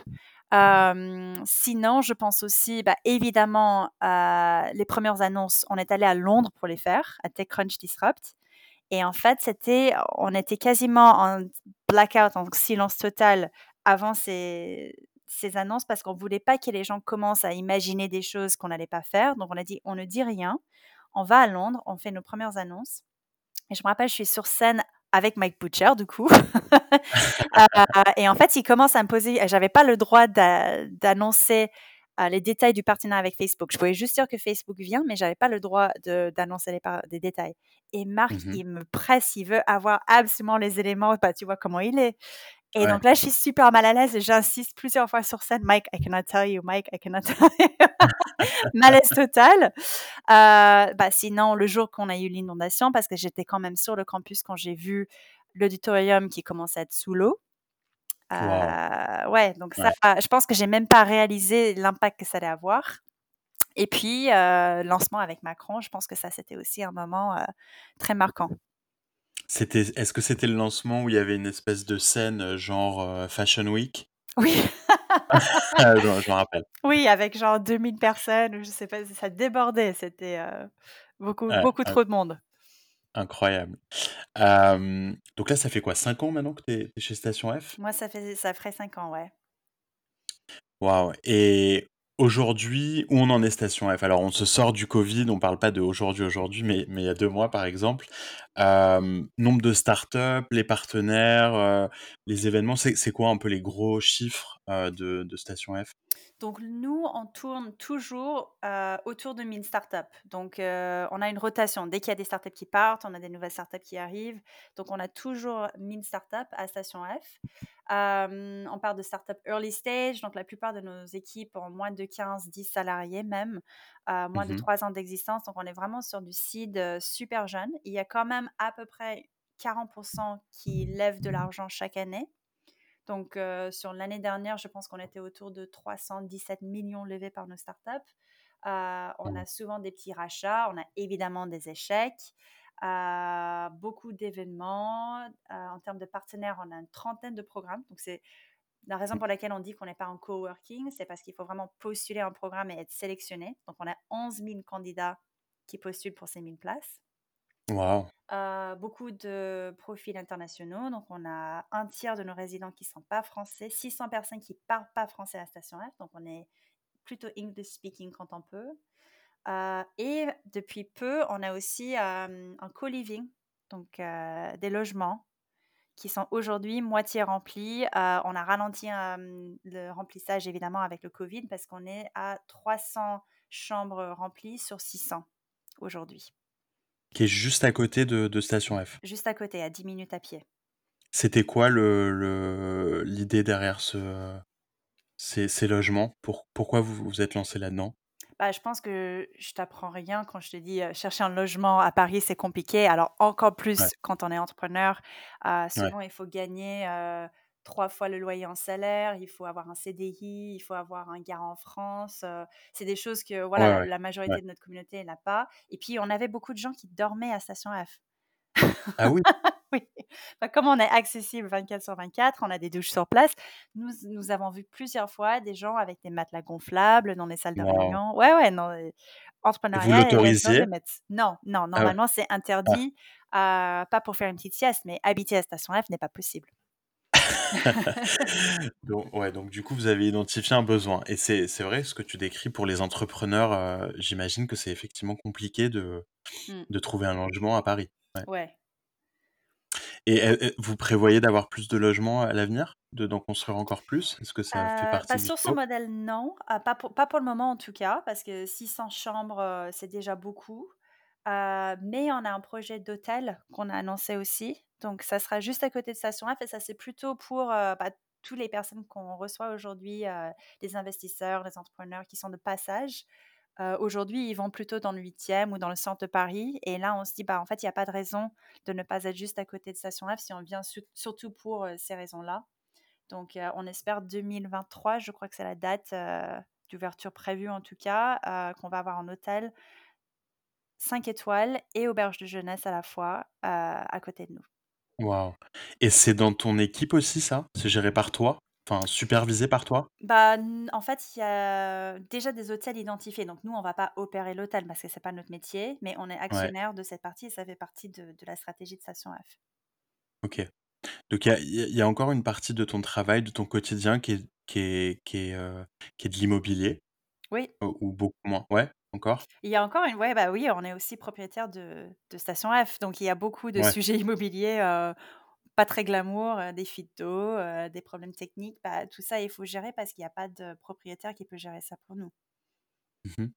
Euh, sinon, je pense aussi, bah, évidemment, euh, les premières annonces, on est allé à Londres pour les faire, à TechCrunch Disrupt. Et en fait, c'était, on était quasiment en blackout, en silence total avant ces, ces annonces parce qu'on ne voulait pas que les gens commencent à imaginer des choses qu'on n'allait pas faire. Donc, on a dit, on ne dit rien. On va à Londres, on fait nos premières annonces. Et je me rappelle, je suis sur scène avec Mike Butcher, du coup. [LAUGHS] Euh, et en fait, il commence à me poser, j'avais pas le droit d'annoncer euh, les détails du partenariat avec Facebook. Je pouvais juste dire que Facebook vient, mais j'avais pas le droit d'annoncer les des détails. Et Marc, Mmh il me presse, il veut avoir absolument les éléments. Bah, tu vois comment il est. Et donc là, je suis super mal à l'aise et j'insiste plusieurs fois sur scène. Mike, I cannot tell you. Mike, I cannot [LAUGHS] tell you. [LAUGHS] Malaise total. Euh, bah, sinon, le jour qu'on a eu l'inondation, parce que j'étais quand même sur le campus quand j'ai vu l'auditorium qui commençait à être sous l'eau. Euh, ouais, donc ça, je pense que j'ai même pas réalisé l'impact que ça allait avoir. Et puis, euh, lancement avec Macron, je pense que ça, c'était aussi un moment très marquant. C'était, est-ce que c'était le lancement où il y avait une espèce de scène genre Fashion Week? Oui. [LAUGHS] Ah, je, me rappelle. [LAUGHS] Oui, avec genre 2000 personnes, je sais pas, ça débordait, c'était beaucoup, beaucoup trop de monde. Incroyable. donc là, ça fait quoi 5 ans maintenant que tu es, chez Station F? Moi, ça, fait, ça ferait 5 ans, ouais. Waouh. Et aujourd'hui, où on en est Station F? Alors, on se sort du Covid, on parle pas de aujourd'hui, aujourd'hui, mais, mais il y a deux mois, par exemple. nombre de startups, les partenaires, les événements, c'est quoi un peu les gros chiffres de, de Station F? Donc nous, on tourne toujours euh, autour de 1000 startups. Donc euh, on a une rotation. Dès qu'il y a des startups qui partent, on a des nouvelles startups qui arrivent. Donc on a toujours 1000 startups à Station F. Euh, on parle de startups early stage. Donc la plupart de nos équipes ont moins de 15, 10 salariés même, moins de 3 mmh ans d'existence. Donc on est vraiment sur du seed super jeune. Il y a quand même à peu près 40% qui lèvent de l'argent chaque année. Donc, sur l'année dernière, je pense qu'on était autour de 317 millions levés par nos startups. Euh, on a souvent des petits rachats, on a évidemment des échecs, euh, beaucoup d'événements. Euh, en termes de partenaires, on a une trentaine de programmes. Donc, c'est la raison pour laquelle on dit qu'on n'est pas en coworking, c'est parce qu'il faut vraiment postuler un programme et être sélectionné. Donc, on a 11 000 candidats qui postulent pour ces 1000 places. Beaucoup de profils internationaux. Donc, on a un tiers de nos résidents qui ne sont pas français, 600 personnes qui ne parlent pas français à la Station F. Donc, on est plutôt English speaking quand on peut. Et depuis peu, on a aussi un co-living, donc des logements qui sont aujourd'hui moitié remplis. on a ralenti le remplissage évidemment avec le Covid parce qu'on est à 300 chambres remplies sur 600 aujourd'hui. Qui est juste à côté de, Station F. Juste à côté, à 10 minutes à pied. C'était quoi le, l'idée derrière ce, ces, logements? Pour, Pourquoi vous vous êtes lancé là-dedans? Bah, je pense que je t'apprends rien quand je te dis chercher un logement à Paris, c'est compliqué. Alors encore plus quand on est entrepreneur. souvent, il faut gagner trois fois le loyer en salaire, il faut avoir un CDI, il faut avoir un garant en France. c'est des choses que voilà, la majorité de notre communauté n'a pas. Et puis, on avait beaucoup de gens qui dormaient à Station F. Ah oui? [LAUGHS] Oui. Bah, comme on est accessible 24 sur 24, on a des douches sur place. Nous, nous avons vu plusieurs fois des gens avec des matelas gonflables dans les salles de réunion. Ouais, ouais, non. Vous l'autorisiez? Non, non, ah normalement, c'est ah. interdit. pas pour faire une petite sieste, mais habiter à Station F n'est pas possible. [LAUGHS] donc, ouais, donc du coup, vous avez identifié un besoin. Et c'est, vrai, ce que tu décris pour les entrepreneurs, euh, j'imagine que c'est effectivement compliqué de, mmh. de trouver un logement à Paris. Ouais. Et, vous prévoyez d'avoir plus de logements à l'avenir D'en construire encore plus? Est-ce que ça fait euh, partie pas sur ce modèle, non. Ah, pas, pour, pas pour le moment en tout cas, parce que 600 chambres, euh, c'est déjà beaucoup. Mais on a un projet d'hôtel qu'on a annoncé aussi. Donc, ça sera juste à côté de Station F et ça, c'est plutôt pour bah, toutes les personnes qu'on reçoit aujourd'hui, euh, les investisseurs, les entrepreneurs qui sont de passage. Aujourd'hui, ils vont plutôt dans le 8e ou dans le centre de Paris. Et là, on se dit, bah, en fait, il n'y a pas de raison de ne pas être juste à côté de Station F si on vient surtout pour ces raisons-là. Donc, on espère 2023, je crois que c'est la date d'ouverture prévue en tout cas, qu'on va avoir un hôtel 5 étoiles et auberge de jeunesse à la fois à côté de nous. Waouh et c'est dans ton équipe aussi ça? C'est géré par toi? Enfin, supervisé par toi? Bah, en fait, il y a déjà des hôtels identifiés. Donc nous, on va pas opérer l'hôtel parce que c'est pas notre métier, mais on est actionnaire de cette partie et ça fait partie de la stratégie de Station F. OK. Donc il y a encore une partie de ton travail, de ton quotidien qui est qui est qui est, euh, qui est de l'immobilier? Oui. Ou beaucoup moins? Ouais? Encore? Il y a encore une ouais, bah, oui, on est aussi propriétaire de de Station F, donc il y a beaucoup de Ouais. sujets [LAUGHS] immobiliers, pas très glamour, des fuites d'eau, des problèmes techniques. Bah, tout ça, il faut gérer parce qu'il y a pas de propriétaire qui peut gérer ça pour nous. Mmh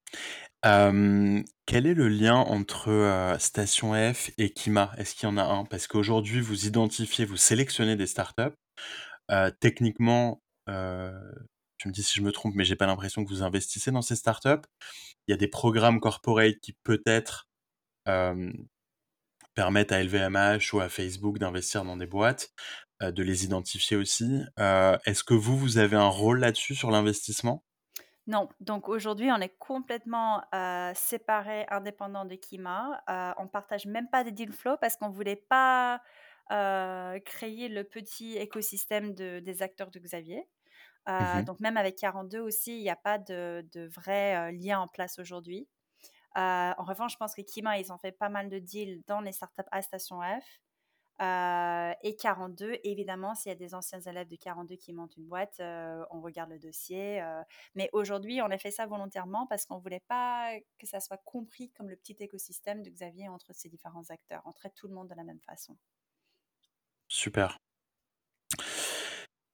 quel est le lien entre, Station F et Kima? Est-ce qu'il y en a un? Parce qu'aujourd'hui, vous identifiez, vous sélectionnez des startups. Techniquement, tu me dis si je me trompe, mais j'ai pas l'impression que vous investissez dans ces startups. Il y a des programmes corporate qui peut-être, permettent à LVMH ou à Facebook d'investir dans des boîtes, de les identifier aussi. Est-ce que vous, vous avez un rôle là-dessus sur l'investissement? Non, donc aujourd'hui, on est complètement, séparés, indépendants de Kima. On partage même pas de deal flow parce qu'on voulait pas, créer le petit écosystème de des acteurs de Xavier. Mmh donc même avec 42 aussi, il y a pas de de vrai, lien en place aujourd'hui. En revanche, je pense que Kima, ils ont fait pas mal de deals dans les startups à Station F. Et 42, évidemment, s'il y a des anciens élèves de 42 qui montent une boîte, on regarde le dossier, mais aujourd'hui, on a fait ça volontairement parce qu'on voulait pas que ça soit compris comme le petit écosystème de Xavier entre ces différents acteurs. On traite tout le monde de la même façon. Super.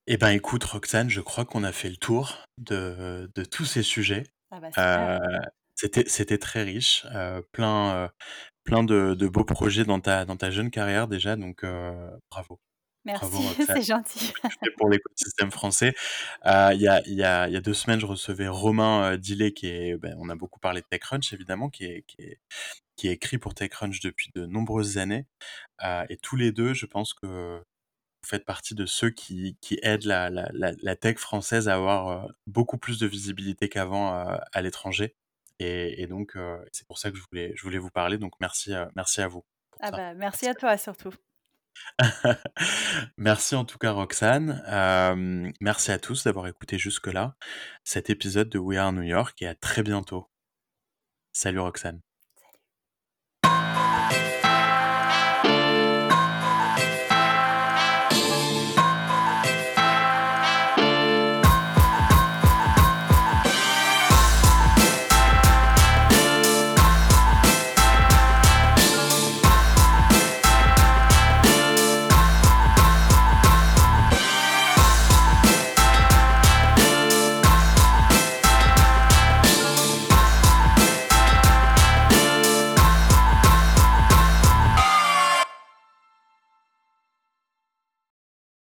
Eh ben, écoute Roxane, je crois qu'on a fait le tour de de tous ces sujets. Ah bah. Heu, c'était très riche, heu, plein, plein de de beaux projets dans ta dans ta jeune carrière déjà donc bravo. Merci, [LAUGHS] c'est gentil. [LAUGHS] pour l'écosystème français. Il y a il y a il y a 2 semaines, je recevais Romain, heu, Dillet qui est ben, on a beaucoup parlé de TechCrunch évidemment, qui est qui est qui écrit pour TechCrunch depuis de nombreuses années. Et tous les 2, je pense que vous faites partie de ceux qui qui aident la la tech française à avoir, beaucoup plus de visibilité qu'avant, à l'étranger et et donc c'est pour ça que je voulais je voulais vous parler donc merci, à vous Ah bah, merci à toi surtout. [LAUGHS] Merci en tout cas Roxane. Merci à tous d'avoir écouté jusque là cet épisode de We Are New York et à très bientôt. Salut Roxane.